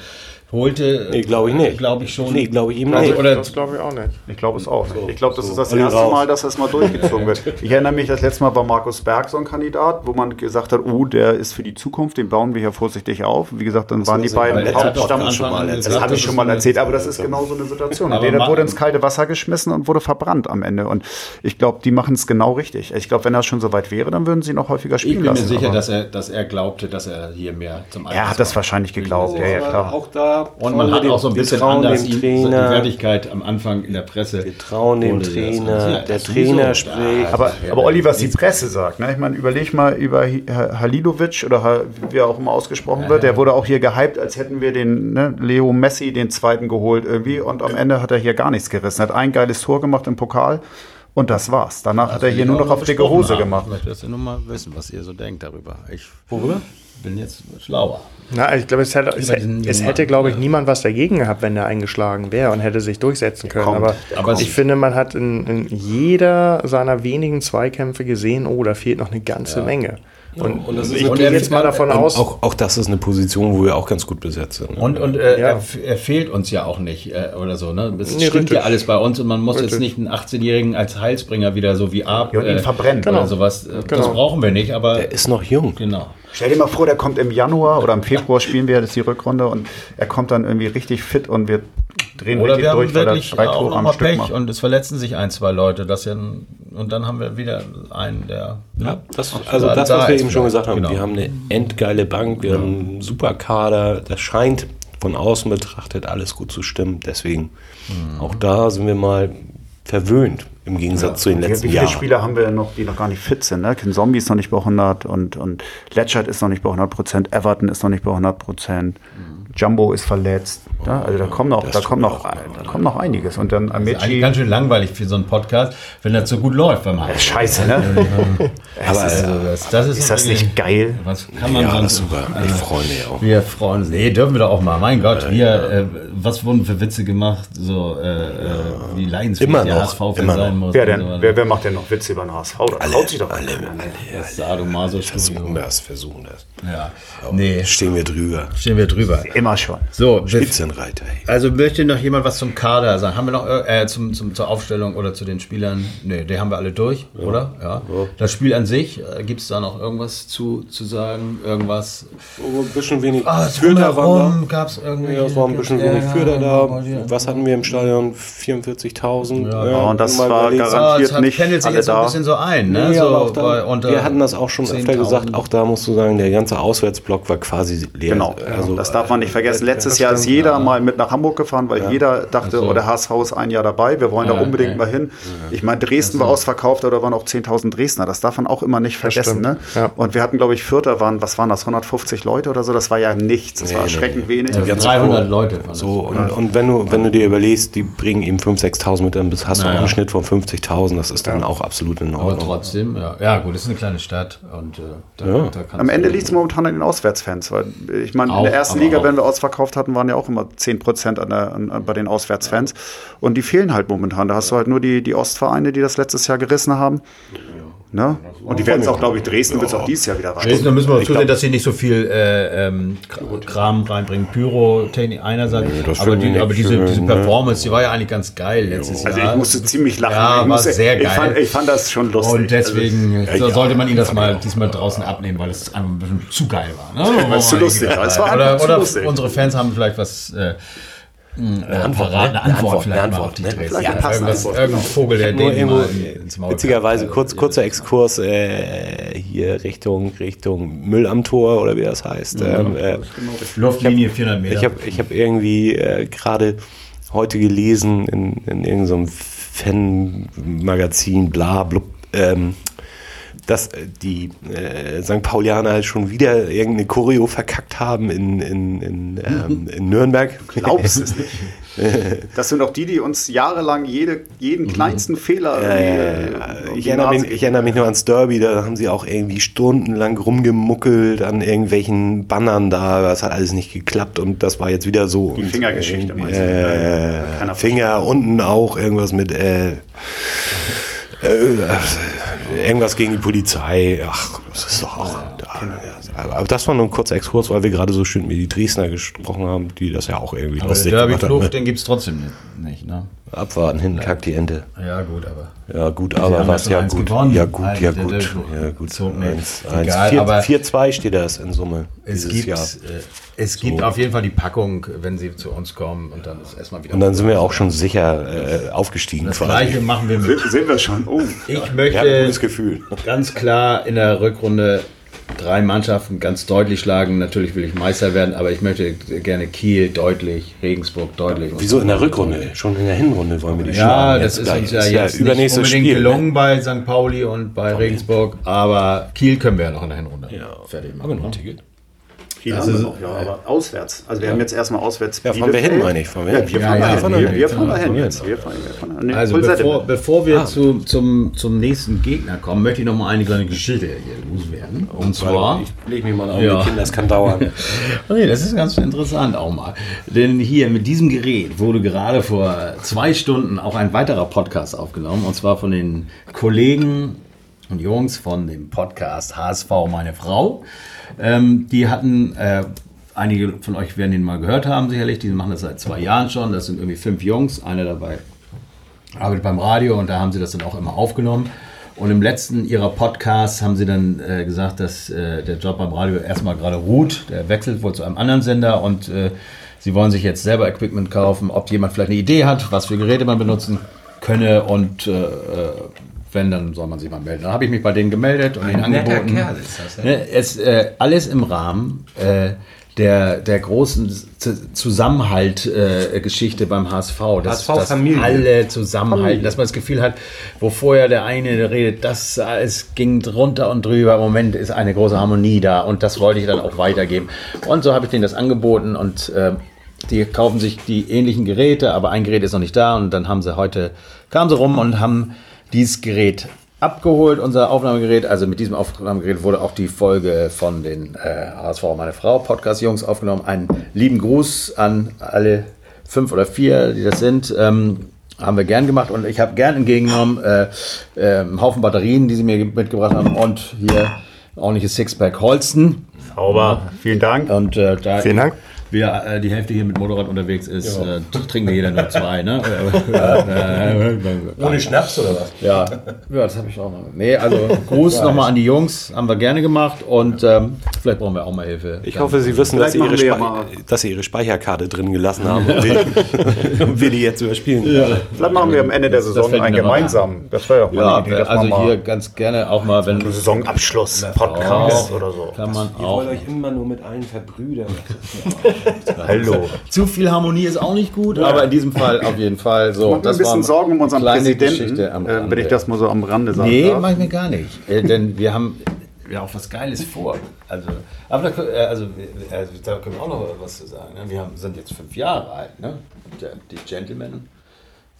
holte. Nee, glaube ich nicht. Glaube ich schon. Nee, glaube ich ihm Also, nicht. oder das glaube ich auch nicht. Ich glaube es auch. ich glaube, das ist das erste raus. Mal, dass das mal durchgezogen wird. Ich erinnere mich, das letzte Mal war Markus Berg so ein Kandidat, wo man gesagt hat, oh, der ist für die Zukunft, den bauen wir hier vorsichtig auf. Wie gesagt, dann waren die das haben wir beiden letztes Mal doch Hauptstamm von schon mal. Das habe ich das schon mal erzählt, aber das ist genau so eine Situation. Der wurde ins kalte Wasser geschmissen und wurde verbrannt am Ende. Und ich glaube, die machen es genau richtig. Ich glaube, wenn er schon so weit wäre, dann würden sie ihn noch häufiger ich spielen bin mir lassen. sicher, aber dass er, dass er glaubte, dass er hier mehr zum er hat das wahrscheinlich geglaubt, ja, ja, klar. Auch da Und man hat auch so ein bisschen trauen anders ihm Trainer. die Wertigkeit am Anfang in der Presse. Wir trauen dem Trainer, Ja, der Trainer spricht. Aber, aber Olli, was die Presse sagt, ne? ich meine, überleg mal über Halilovic oder wie er auch immer ausgesprochen wird, der wurde auch hier gehypt, als hätten wir den ne, Leo Messi, den zweiten geholt irgendwie und am Ende hat er hier gar nichts gerissen. Er hat ein geiles Tor gemacht im Pokal und das war's. Danach hat er hier nur noch auf dicke Hose gemacht. Ich möchte das ja nur mal wissen, was ihr so denkt darüber. Ich Worüber? bin jetzt schlauer. Na, ich glaube, es hätte, es, es hätte glaube ich, ja. niemand was dagegen gehabt, wenn er eingeschlagen wäre und hätte sich durchsetzen können. kommt, aber der kommt. ich finde, man hat in, in jeder seiner wenigen Zweikämpfe gesehen, oh, da fehlt noch eine ganze Menge. Und, und das ist ich eine gehe Position- jetzt mal davon aus, auch, auch das ist eine Position, wo wir auch ganz gut besetzt sind. ne? Und, und äh, Ja. er, er fehlt uns ja auch nicht äh, oder so. Ne? Es Nee, stimmt ja alles bei uns und man muss jetzt Richtig. nicht einen 18-Jährigen als Heilsbringer wieder so wie Ab Ja, und ihn verbrennen. oder Genau. sowas. Äh, Das Genau. brauchen wir nicht, aber er ist noch jung. genau. Stell dir mal vor, der kommt im Januar oder im Februar spielen wir, das ist die Rückrunde und er kommt dann irgendwie richtig fit und wir drehen Oder richtig wir durch, weil er drei auch Tore am Stück Pech macht. und es verletzen sich ein, zwei Leute. Das ja, und dann haben wir wieder einen, der. Ja, das, also das, da was wir eben schon gesagt haben, Genau. wir haben eine endgeile Bank, wir haben einen super Kader, das scheint von außen betrachtet alles gut zu stimmen. Deswegen, Mhm. auch da sind wir mal verwöhnt im Gegensatz zu den letzten wie viele Jahren. Spieler haben wir noch, die noch gar nicht fit sind? Ne? Ken Zombie ist noch nicht bei 100 und, und Letchert ist noch nicht bei 100 Prozent, Everton ist noch nicht bei 100 Prozent, Jumbo ist verletzt. Ja, also da kommt noch, das da kommt noch, auch da kommt noch einiges. Und dann Das ist eigentlich Amici. ganz schön langweilig für so einen Podcast, wenn das so gut läuft beim Heim. Scheiße, ne? Aber Also, das, das ist, Ist das nicht geil? Was kann man ja, das sonst? ist super. Ich freue mich auch. Wir freuen uns. Nee, dürfen wir doch auch mal. Mein Gott, wir, äh, was wurden für Witze gemacht, so äh, äh, wie leidensfähig der noch, HSV immer sein noch. muss. Wer, denn, so wer, wer macht denn noch Witze über den HSV? Da traut sich doch alle, keiner, ne? Das Sadomaso Versuchen das, versuchen das. Ja. Nee, Stehen wir drüber. stehen wir drüber. Immer schon. So, Spitzenreiter. also möchte noch jemand was zum Kader sagen? Haben wir noch äh, zum, zum, zur Aufstellung oder zu den Spielern? Nee, die haben wir alle durch, oder? Ja. Das Spiel an sich, äh, gibt es da noch irgendwas zu, zu sagen? Irgendwas? Oh, ein bisschen wenig Ah, Fürther waren gab es irgendwie. da. Ja, es war ein bisschen wenig Fürther da. Was hatten wir im Stadion? 44.000. Ja, und das war überlegt. garantiert- Ah, das nicht pendelt sich jetzt so ein da. bisschen so ein. Ne? Nee, so, aber auch da, bei- unter wir hatten das auch schon öfter 10.000. gesagt, auch da musst du sagen, der ganze Auswärtsblock war quasi leer. Genau, also, das darf man nicht vergessen. Letztes Jahr ist jeder mal mit nach Hamburg gefahren, weil jeder dachte, Ach so. oh, der HSV ist ein Jahr dabei, wir wollen da unbedingt okay. mal hin. Ich meine, Dresden war ausverkauft, oder waren auch 10.000 Dresdner. Das darf man auch immer nicht vergessen. Ne? ja. Und wir hatten, glaube ich, Vierter waren, was waren das, 150 Leute oder so? Das war ja nichts. Das Nee, war nee, erschreckend wenig. Ja, 300 Leute. Von So, und, und wenn, du, wenn du dir überlegst, die bringen eben 5.000, 6.000 mit, dann hast du Naja. einen Schnitt von 50.000, das ist dann auch absolut in Aber Ordnung. trotzdem, ja. ja gut, es ist eine kleine Stadt und äh, da, Ja. da Am Ende liegt es momentan an den Auswärtsfans. Weil ich meine, in der ersten aber Liga, wenn wir ausverkauft hatten, waren ja auch immer 10 Prozent an, an, bei den Auswärtsfans. Und die fehlen halt momentan. Da hast du halt nur die, die Ostvereine, die das letztes Jahr gerissen haben. Ne? Und die werden es auch, glaube ich, Dresden wird es auch dieses Jahr wieder rein. Dresden, da müssen wir Ich zusehen, glaub- dass sie nicht so viel äh, ähm, Kr- Kram reinbringen. Pyrotechnik einerseits, das aber, die, aber diese, schön, diese ne? Performance, die war ja eigentlich ganz geil letztes Also Jahr. ich musste ziemlich lachen. Ja, ich, war musste, sehr ich, geil. fand, ich fand das schon lustig. Und deswegen so ja, sollte man ihn das ich mal auch. diesmal draußen abnehmen, weil es einfach ein bisschen zu geil war. Ne? Weil es zu lustig war. War oder oder lustig. unsere Fans haben vielleicht was. Äh, eine Antwort, Antwort, ne? eine Antwort, Eine Antwort, mal auf die ne? Dresden. Vielleicht Ja, eine irgendwas, Antwort, irgendein Vogel, der den irgendwo, witzigerweise, kurz, kurzer Exkurs äh, hier Richtung, Richtung Müll am Tor oder wie das heißt. Ähm, äh, Luftlinie 400 Meter. Ich habe ich hab irgendwie äh, gerade heute gelesen in, in irgendeinem Fan-Magazin, bla, blub, ähm, dass äh, die äh, St. Paulianer halt schon wieder irgendeine Choreo verkackt haben in, in, in, ähm, in Nürnberg. Glaubst du es nicht? Das sind auch die, die uns jahrelang jede, jeden kleinsten Fehler. Äh, um ich, erinnere mich, ich erinnere mich nur ans Derby, da haben sie auch irgendwie stundenlang rumgemuckelt an irgendwelchen Bannern da, das hat alles nicht geklappt und das war jetzt wieder so. Die Fingergeschichte meinst du? Äh, Finger, unten auch irgendwas mit äh, äh, irgendwas gegen die Polizei. Ach, das ist doch auch. Da, aber das war nur ein kurzer Exkurs, weil wir gerade so schön mit die Dresdner gesprochen haben, die das ja auch irgendwie Aber der lustig gemacht Derby-Klub, haben. den gibt es trotzdem nicht. Ne? Abwarten, hin, kackt die Ente. Ja, gut, aber. Ja, gut, aber was ja gut. Ja, gut, Ein- ja, der- gut. der- Ja, gut. Eins, Egal. Vier- aber- 4-2 steht das in Summe. Es gibt, Jahr. äh, es gibt auf jeden Fall die Packung, wenn sie zu uns kommen und dann ist erstmal wieder. Und dann sind wir auch schon sicher äh, aufgestiegen das quasi. gleiche machen wir mit. Sind wir schon. Oh. Ich Ja, möchte gutes Gefühl. ganz klar in der Rückrunde drei Mannschaften ganz deutlich schlagen. Natürlich will ich Meister werden, aber ich möchte gerne Kiel deutlich, Regensburg deutlich. Wieso in der Rückrunde? Schon in der Hinrunde wollen wir die Ja, schlagen. das ist gleich. uns ja jetzt nicht unbedingt Spiel. ne? gelungen bei St. Pauli und bei Regensburg, aber Kiel können wir ja noch in der Hinrunde Ja, fertig machen. Aber noch ein ne? Ticket. Viel Das haben wir noch, ja, aber auswärts. Also wir haben jetzt erstmal auswärts. Ja, fahren wir hin, meine ich. Fahren wir hin. wir fahren ja, da hin. wir- Wir, wir fahren ja, da hin jetzt. Wir fahren, wir fahren. Also bevor, bevor wir Ah. zu, zum, zum nächsten Gegner kommen, möchte ich noch mal eine kleine Geschichte hier loswerden. Und zwar... Ich lege mich mal auf Ja. die Kinder, das kann dauern. Nee, das ist ganz interessant auch mal. Denn hier mit diesem Gerät wurde gerade vor zwei Stunden auch ein weiterer Podcast aufgenommen. Und zwar von den Kollegen und Jungs von dem Podcast HSV Meine Frau. Ähm, die hatten, äh, einige von euch werden den mal gehört haben sicherlich, die machen das seit zwei Jahren schon. Das sind irgendwie fünf Jungs, einer dabei arbeitet beim Radio und da haben sie das dann auch immer aufgenommen. Und im letzten ihrer Podcasts haben sie dann äh, gesagt, dass äh, der Job beim Radio erstmal gerade ruht. Der wechselt wohl zu einem anderen Sender und äh, sie wollen sich jetzt selber Equipment kaufen, ob jemand vielleicht eine Idee hat, was für Geräte man benutzen könne und äh, äh, wenn, dann soll man sich mal melden. Dann habe ich mich bei denen gemeldet und ihnen angeboten. Kerl ist das, ja. Ne, es, äh, alles im Rahmen äh, der, der großen Zusammenhalt-Geschichte äh, beim HSV. Dass, HSV dass Familie. alle zusammenhalten, dass man das Gefühl hat, wo vorher der eine redet, das es ging drunter und drüber. Im Moment ist eine große Harmonie da und das wollte ich dann auch weitergeben. Und so habe ich denen das angeboten und äh, die kaufen sich die ähnlichen Geräte, aber ein Gerät ist noch nicht da und dann haben sie heute, kamen sie rum und haben dieses Gerät abgeholt, unser Aufnahmegerät. Also mit diesem Aufnahmegerät wurde auch die Folge von den äh, HSV Meine Frau Podcast-Jungs aufgenommen. Einen lieben Gruß an alle fünf oder vier, die das sind. Ähm, haben wir gern gemacht und ich habe gern entgegengenommen äh, äh, einen Haufen Batterien, die sie mir mitgebracht haben und hier ordentliches Sixpack Holsten. Sauber. Vielen Dank. Und äh, da Vielen Dank. Wir äh, die Hälfte hier mit Motorrad unterwegs ist, äh, trinken wir jeder nur zwei, ne? Äh, Ohne Schnaps oder was? ja, ja, das habe ich auch noch. Nee, also Gruß nochmal an die Jungs, haben wir gerne gemacht und ähm, vielleicht brauchen wir auch mal Hilfe. Ich hoffe, Sie wissen, dass Sie, ja mal- dass Sie Ihre Speicherkarte drin gelassen haben und wir, und wir die jetzt überspielen. Vielleicht machen wir am Ende der Das Saison einen gemeinsamen. Das wäre mal Ja, eine Idee, dass also mal hier ganz gerne auch mal, wenn Saisonabschluss-Podcast oder so. kann man Ihr auch. wollt euch immer nur mit allen verbrüdern. Hallo. Zu viel Harmonie ist auch nicht gut, aber in diesem Fall auf jeden Fall so. Macht mir ein bisschen war Sorgen um unseren Präsidenten, äh, wenn ich das mal so am Rande sagen Nee, darf. mach ich mir gar nicht. Äh, denn wir haben ja auch was Geiles vor. Also, aber da, äh, also, also, da können wir auch noch was zu sagen. Ne? Wir haben, sind jetzt fünf Jahre alt. Ne? Die Gentlemen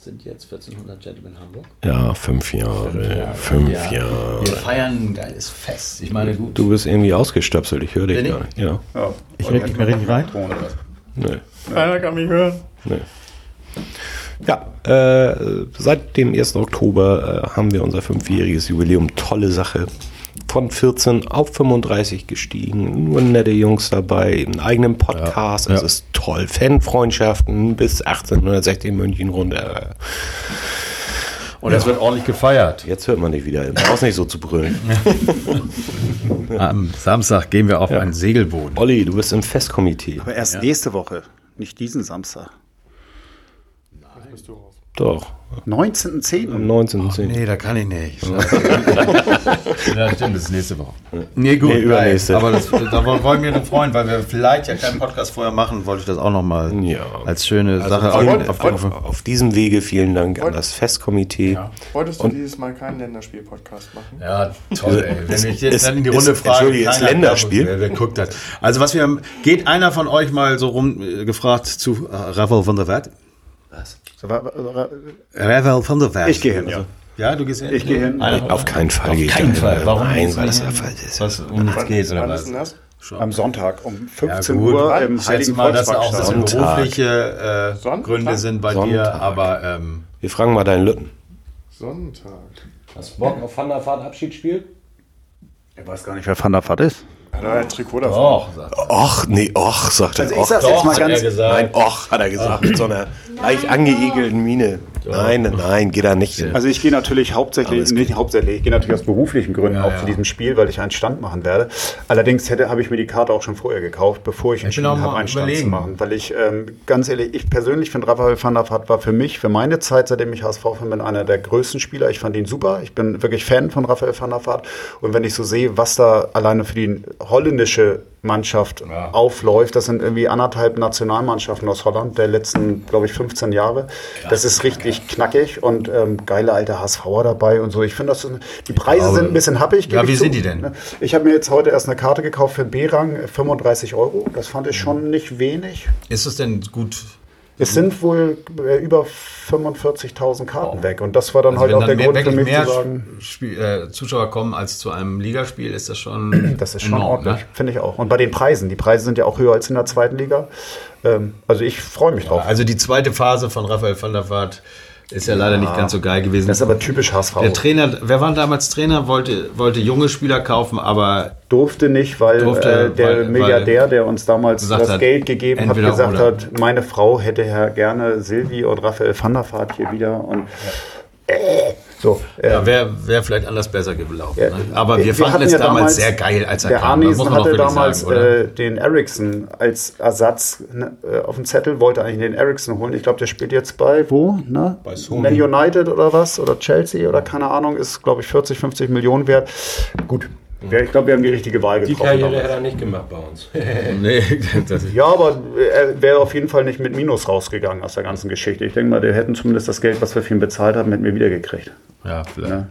sind jetzt 1400 Gentlemen Hamburg. Ja, fünf Jahre. Fünf Ja, Jahre. Wir feiern ein geiles Fest. Ich meine, gut. Du bist irgendwie ausgestöpselt, ich höre dich gar nicht. Ja. Ja. ich rede nicht mehr richtig rein. Nee. Keiner kann mich hören. Nee. Ja, äh, seit dem 1. Oktober äh, haben wir unser fünfjähriges Jubiläum. Tolle Sache. Von 14 auf 35 gestiegen. Nur nette Jungs dabei. Einen eigenen Podcast. Ja, Es ja. ist toll. Fanfreundschaften bis 1860 München runter. Und es wird ordentlich gefeiert. Jetzt hört man dich wieder. Du brauchst nicht so zu brüllen. Am Samstag gehen wir auf ein Segelboot. Olli, du bist im Festkomitee. Aber erst nächste Woche, nicht diesen Samstag. Doch. 19.10. Am 19.10. Nee, da kann ich nicht. ja, stimmt, das ist nächste Woche. Nee, gut, Nee, übernächste. Aber das, da wollen wir uns freuen, weil wir vielleicht ja keinen Podcast vorher machen, wollte ich das auch nochmal Ja. als schöne Sache Auf, auf, auf, auf, diesem Wege vielen Dank an das Festkomitee. Wolltest du dieses Mal keinen Länderspiel-Podcast machen? Ja, toll, ey. Wenn ich jetzt ist- dann in die ist- Runde frage, Entschuldige, ist Länderspiel? Wer, wer guckt das? Also was wir haben, geht einer von euch mal so rum äh, gefragt zu äh, Ravel van der Wert? Ravel van der Wert. Ich gehe hin, ja. Ja, du gehst hin? Ich gehe hin. Einer, Auf keinen Fall Auf keinen das. Fall. Warum Nein, weil das der hin? Fall ist. Was um nichts geht oder was? das? Am Sonntag um 15 gut. Uhr Ich im schätze Heiligen mal, dass da auch Sonntag. berufliche äh? Gründe sind bei dir, Sonntag. aber ähm, Wir fragen mal deinen Lütten. Sonntag. Hast du Bock auf Van der Vaart Abschiedsspiel? Ich weiß gar nicht, wer Van der Vaart ist. Hat er ein Trikot davon? Doch, sagt er. Och, nee, och, sagt er. Also ich Och, sag's jetzt mal hat ganz, er gesagt. Nein, och, hat er gesagt, mit so einer leicht angeegelten Miene. Nein, nein, nein, geht da nicht. Also ich gehe natürlich hauptsächlich, nicht hauptsächlich, ich gehe natürlich aus beruflichen Gründen Ja, auch ja. zu diesem Spiel, weil ich einen Stand machen werde. Allerdings hätte, habe ich mir die Karte auch schon vorher gekauft, bevor ich entschieden auch mal habe, einen Stand zu überlegen. machen. Weil ich, ähm, ganz ehrlich, ich persönlich finde, Raphael van der Vaart war für mich, für meine Zeit, seitdem ich HSV-Fan bin, einer der größten Spieler. Ich fand ihn super. Ich bin wirklich Fan von Raphael van der Vaart. Und wenn ich so sehe, was da alleine für die holländische Mannschaft Ja. aufläuft, das sind irgendwie anderthalb Nationalmannschaften aus Holland der letzten, glaube ich, 15 Jahre. Das ist richtig knackig und ähm, geile alte HSVer dabei und so. Ich finde, die Preise glaube- sind ein bisschen happig. Ja, wie sind die denn? Ich habe mir jetzt heute erst eine Karte gekauft für B-Rang, 35 Euro. Das fand ich schon nicht wenig. Ist es denn gut? Es sind wohl äh, über 45.000 Karten weg und das war dann Also halt auch der dann mehr, Grund für mich mehr zu sagen, Spiel, äh, Zuschauer kommen als zu einem Ligaspiel, ist das schon das ist schon enorm, ordentlich, ne? finde ich auch. Und bei den Preisen, die Preise sind ja auch höher als in der zweiten Liga. Ähm, also ich freue mich drauf. Also die zweite Phase von Raphael van der Vaart ist ja, leider nicht ganz so geil gewesen. Das ist aber typisch HSV. der Trainer, wer war damals Trainer, wollte, wollte junge Spieler kaufen, aber Durfte nicht, weil Durfte, äh, der weil- Milliardär, der uns damals das hat, Geld gegeben hat, gesagt oder. hat, meine Frau hätte ja gerne Silvi und Raphael van der Vaart hier wieder. Und äh, so, äh, ja, wäre wär vielleicht anders besser gelaufen. Ja, ne? Aber wir, fanden hatten es ja damals, sehr geil, als er der kam. Man doch hatte damals sagen, äh, den Ericsson als Ersatz ne, äh, auf dem Zettel, wollte eigentlich den Ericsson holen. Ich glaube, der spielt jetzt bei wo? Ne? Bei Sony. Man United oder was? Oder Chelsea oder keine Ahnung, ist glaube ich 40, 50 Millionen wert. Gut, ich glaube, wir haben die richtige Wahl Die getroffen. Karriere damals. hat er nicht gemacht bei uns. nee, das, Ja, aber er wäre auf jeden Fall nicht mit Minus rausgegangen aus der ganzen Geschichte. Ich denke mal, der hätten zumindest das Geld, was wir für ihn bezahlt haben, mit mir wiedergekriegt. ja, vielleicht. Ja.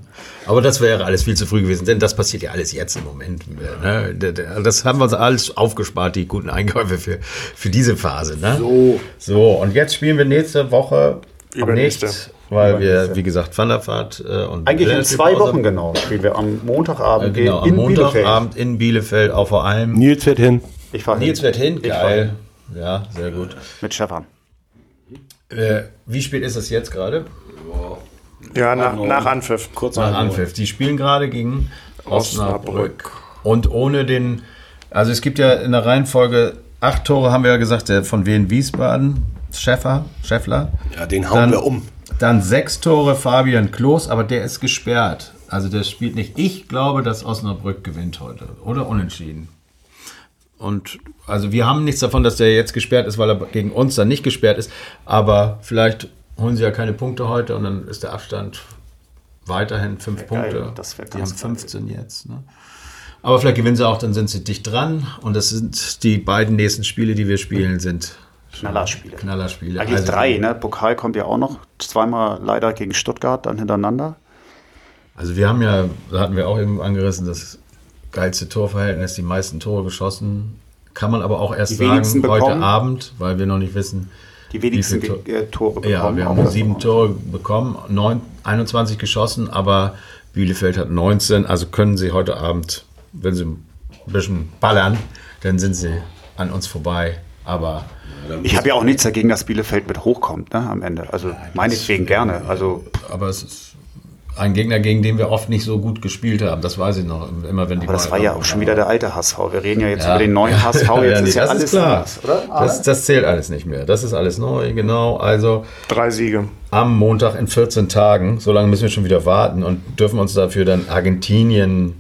Aber das wäre alles viel zu früh gewesen, denn das passiert ja alles jetzt im Moment. Ne? D- d- Das haben wir uns alles aufgespart, die guten Einkäufe für, für diese Phase. Ne? So. So, und jetzt spielen wir nächste Woche Übernächste. nicht, weil wir, wie gesagt, Van der Vaart äh, und Eigentlich in zwei Pause- Wochen genau spielen wir am Montagabend Äh, genau, am in Bielefeld. Montagabend in Bielefeld, auch vor allem. Nils fährt hin. Ich fahre Nils wird hin, Ich fahr geil. Ja, sehr gut. Mit Stefan. Äh, wie spät ist es jetzt gerade? Ja, nach, nach Anpfiff. Kurz Nach nach Anpfiff. Die spielen gerade gegen Osnabrück. Osnabrück. Und ohne den, also es gibt ja in der Reihenfolge acht Tore, haben wir ja gesagt, der von Wien Wiesbaden, Schäffer, Schäffler. Ja, den hauen Dann- wir um. Dann sechs Tore Fabian Klos, aber der ist gesperrt. Also der spielt nicht. Ich glaube, dass Osnabrück gewinnt heute. Oder unentschieden. Und also wir haben nichts davon, dass der jetzt gesperrt ist, weil er gegen uns dann nicht gesperrt ist. Aber vielleicht holen sie ja keine Punkte heute und dann ist der Abstand weiterhin fünf geil, Punkte. das wär Die haben ganz geil. 15 jetzt. Ne? Aber vielleicht gewinnen sie auch, dann sind sie dicht dran. Und das sind die beiden nächsten Spiele, die wir spielen, sind Knallerspiele. Knallerspiele. Eigentlich Also- drei, ne? Pokal kommt ja auch noch. Zweimal leider gegen Stuttgart, dann hintereinander. Also wir haben ja, da hatten wir auch eben angerissen, das geilste Torverhältnis, die meisten Tore geschossen. Kann man aber auch erst sagen, wenigsten heute bekommen. Abend, weil wir noch nicht wissen. Die wenigsten wie viele ge- äh, Tore bekommen. Ja, wir haben sieben. Tore bekommen, neun, 21 geschossen, aber Bielefeld hat 19. Also können sie heute Abend, wenn sie ein bisschen ballern, dann sind sie an uns vorbei. Aber Ich habe ja auch nichts dagegen, dass Bielefeld mit hochkommt, ne? Am Ende. Also meinetwegen gerne. Also aber es ist ein Gegner, gegen den wir oft nicht so gut gespielt haben. Das weiß ich noch. Immer wenn die Aber das war ja auch schon wieder der alte HSV. Wir reden ja jetzt Ja. über den neuen HSV. Jetzt nee, ist ja das alles ist klar. anders, oder? Das, das zählt alles nicht mehr. Das ist alles neu, genau. Also Drei Siege. am Montag in 14 Tagen, so lange müssen wir schon wieder warten und dürfen uns dafür dann Argentinien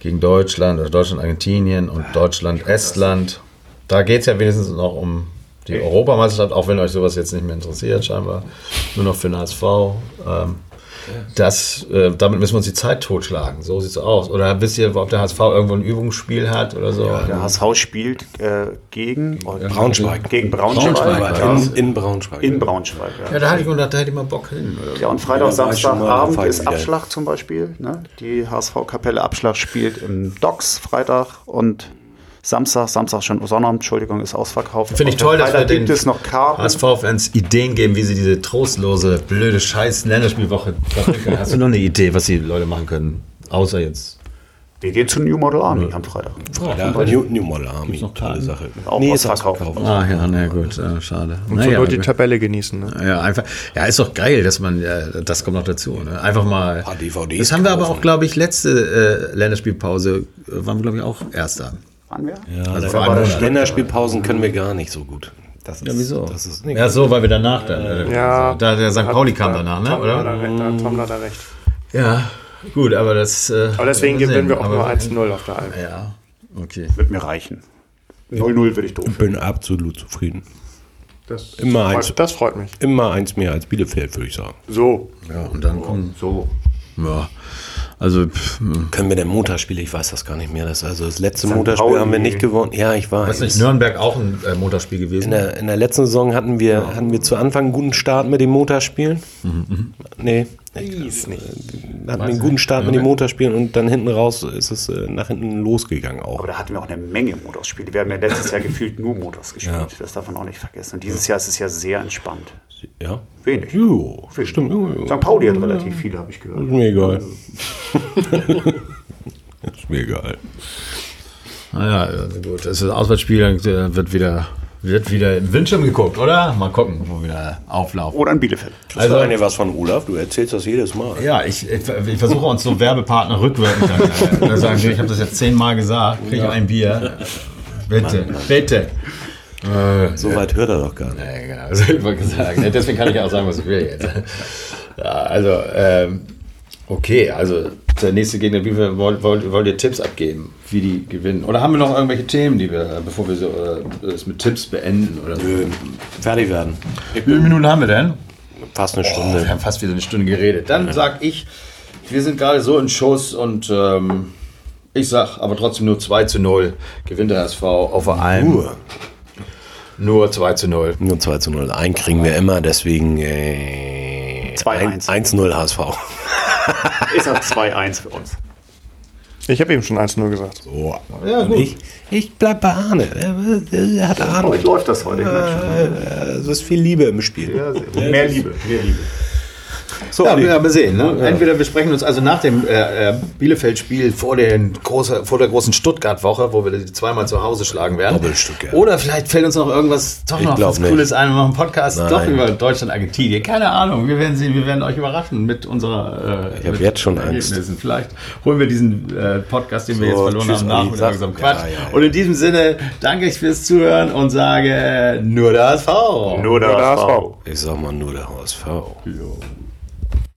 gegen Deutschland oder Deutschland, Argentinien und Deutschland, Estland. Da geht es ja wenigstens noch um die Europameisterschaft, auch wenn euch sowas jetzt nicht mehr interessiert, scheinbar. Nur noch für den HSV. Ähm, das, äh, damit müssen wir uns die Zeit totschlagen. So sieht es aus. Oder wisst ihr, ob der HSV irgendwo ein Übungsspiel hat oder so? Der HSV spielt äh, gegen Braunschweig. Gegen Braunschweig. Braunschweig, ja. In, in Braunschweig. In Braunschweig, ja. Ja, da hatte ich gedacht, da hätte ich mal Bock hin. Ja, und Freitag, Ja, Samstagabend ist. Abschlag zum Beispiel. Ne? Die HSV-Kapelle Abschlag spielt im Docks Freitag und Samstag, Samstag schon, Sonnabend, Entschuldigung, ist ausverkauft. Finde ich toll, dass wir Freitag den gibt es noch Karten. HSV-Fans Ideen geben, wie sie diese trostlose, blöde Scheiß Länderspielwoche. Hast du noch eine Idee, was die Leute machen können? Außer jetzt Wir gehen zu New Model Army am Freitag. Ja, New, New Model Army, noch tolle? Sache. Auch nee, was ist verkauft. ausverkauft. Ah ja, na gut, äh, schade. Und naja, so nur die. Tabelle genießen. Ne? ja, einfach. Ja, ist doch geil, dass man, äh, das kommt noch dazu. Ne? Einfach mal. paar DVDs Das haben wir aber auch, glaube ich, letzte äh, Länderspielpause, äh, waren wir, glaube ich, auch Erster. Waren wir? Ja, Also vor Monat. Länderspielpausen können wir gar nicht so gut. Das ist, Ja, wieso? Das ist nicht ja, so, weil wir danach dann. Äh, Ja. Da der St. Pauli kam Da- danach, ne? Tom hat Oder? da recht, da Tom hat da recht. Ja, gut, aber das. Äh, Aber deswegen gewinnen wir auch Aber- nur 1-0 auf der Alp. Ja, okay. Wird mir reichen. 0-0 würde ich doof. Ich bin absolut zufrieden. Das, Immer freut, eins. das freut mich. Immer eins mehr als Bielefeld, würde ich sagen. So. Ja, und dann kommen. So. Ja. Also, pff, Können wir denn Montagsspiele? Ich weiß das gar nicht mehr. Das, also das letzte St. Montagsspiel Pauli. haben wir nicht gewonnen. Ja, ich weiß. ist nicht Nürnberg auch ein äh, Motorspiel In gewesen? der, in der letzten Saison hatten wir, hatten wir zu Anfang einen guten Start mit den Motorspielen. Nee, nicht. Wir hatten einen guten Start mit den Motorspielen und dann hinten raus ist es äh, nach hinten losgegangen auch. Aber da hatten wir auch eine Menge Motorspiele. Wir haben ja letztes Jahr gefühlt nur Motors gespielt. Ja. Das darf man auch nicht vergessen. Und dieses Jahr ist es ja sehr entspannt. Ja? Wenig. Jo, stimmt. Jo, jo. St. Pauli hat relativ viele, habe ich gehört. Ist mir egal. ist mir egal. Naja, also gut. Das ist das Auswärtsspiel, dann äh, wird wieder, wird wieder im Windschirm geguckt, oder? Mal gucken, wo wir da auflaufen. Oder in Bielefeld. Also, eine was von Olaf, du erzählst das jedes Mal. Ja, ich, ich, ich versuche uns so Werbepartner rückwirkend dann, äh, sagen, ich habe das jetzt zehnmal gesagt, kriege ich ein Bier. Bitte, bitte. Äh, So weit hört er doch gar nicht. Ja, genau, das hätte ich gesagt. Deswegen kann ich ja auch sagen, was ich will jetzt. Ja, also, ähm, okay, also der nächste Gegner, wie wir, wollt, wollt, wollt ihr Tipps abgeben, wie die gewinnen? Oder haben wir noch irgendwelche Themen, die wir, bevor wir so, äh, das mit Tipps beenden? Oder so? Nö, Fertig werden. Wie viele Minuten haben wir denn? Fast eine Wir Stunde. haben fast wieder eine Stunde geredet. Dann sag ich, wir sind gerade so in Schuss und ähm, ich sag aber trotzdem nur 2 zu 0 gewinnt der SV auf der Alm. Nur. Nur 2 zu 0. Nur 2 zu 0. Ein kriegen wir immer, deswegen äh, 2-1. 1-0 HSV. Ist auch 2-1 für uns. Ich habe eben schon 1-0 gesagt. So. Ja, gut. ich, ich bleib bei Arne. Er, hat Ahnung. Heute läuft das heute. Es ist viel Liebe im Spiel. Ja, sehr- Mehr Liebe. Mehr Liebe. So, Ja, wir haben sehen. Ne? Entweder wir sprechen uns also nach dem äh, äh, Bielefeld-Spiel vor, den große, vor der großen Stuttgart-Woche, wo wir die zweimal zu Hause schlagen werden. Doppel-Stuttgart. Oder vielleicht fällt uns noch irgendwas doch Ich noch was nicht. Cooles ein und machen einen Podcast Nein. doch über Deutschland-Argentinien. Keine Ahnung. Wir werden sehen, wir werden euch überraschen mit unserer. Äh, Ich hab mit jetzt schon Angst. Ergebnissen. Vielleicht holen wir diesen äh, Podcast, den wir So, jetzt verloren tschüss, haben, nach mit unserem Quatsch. Ja, ja, ja. Und in diesem Sinne danke ich fürs Zuhören und sage nur das V. Nur der der HSV. HSV. ich sag mal nur der HSV. Jo.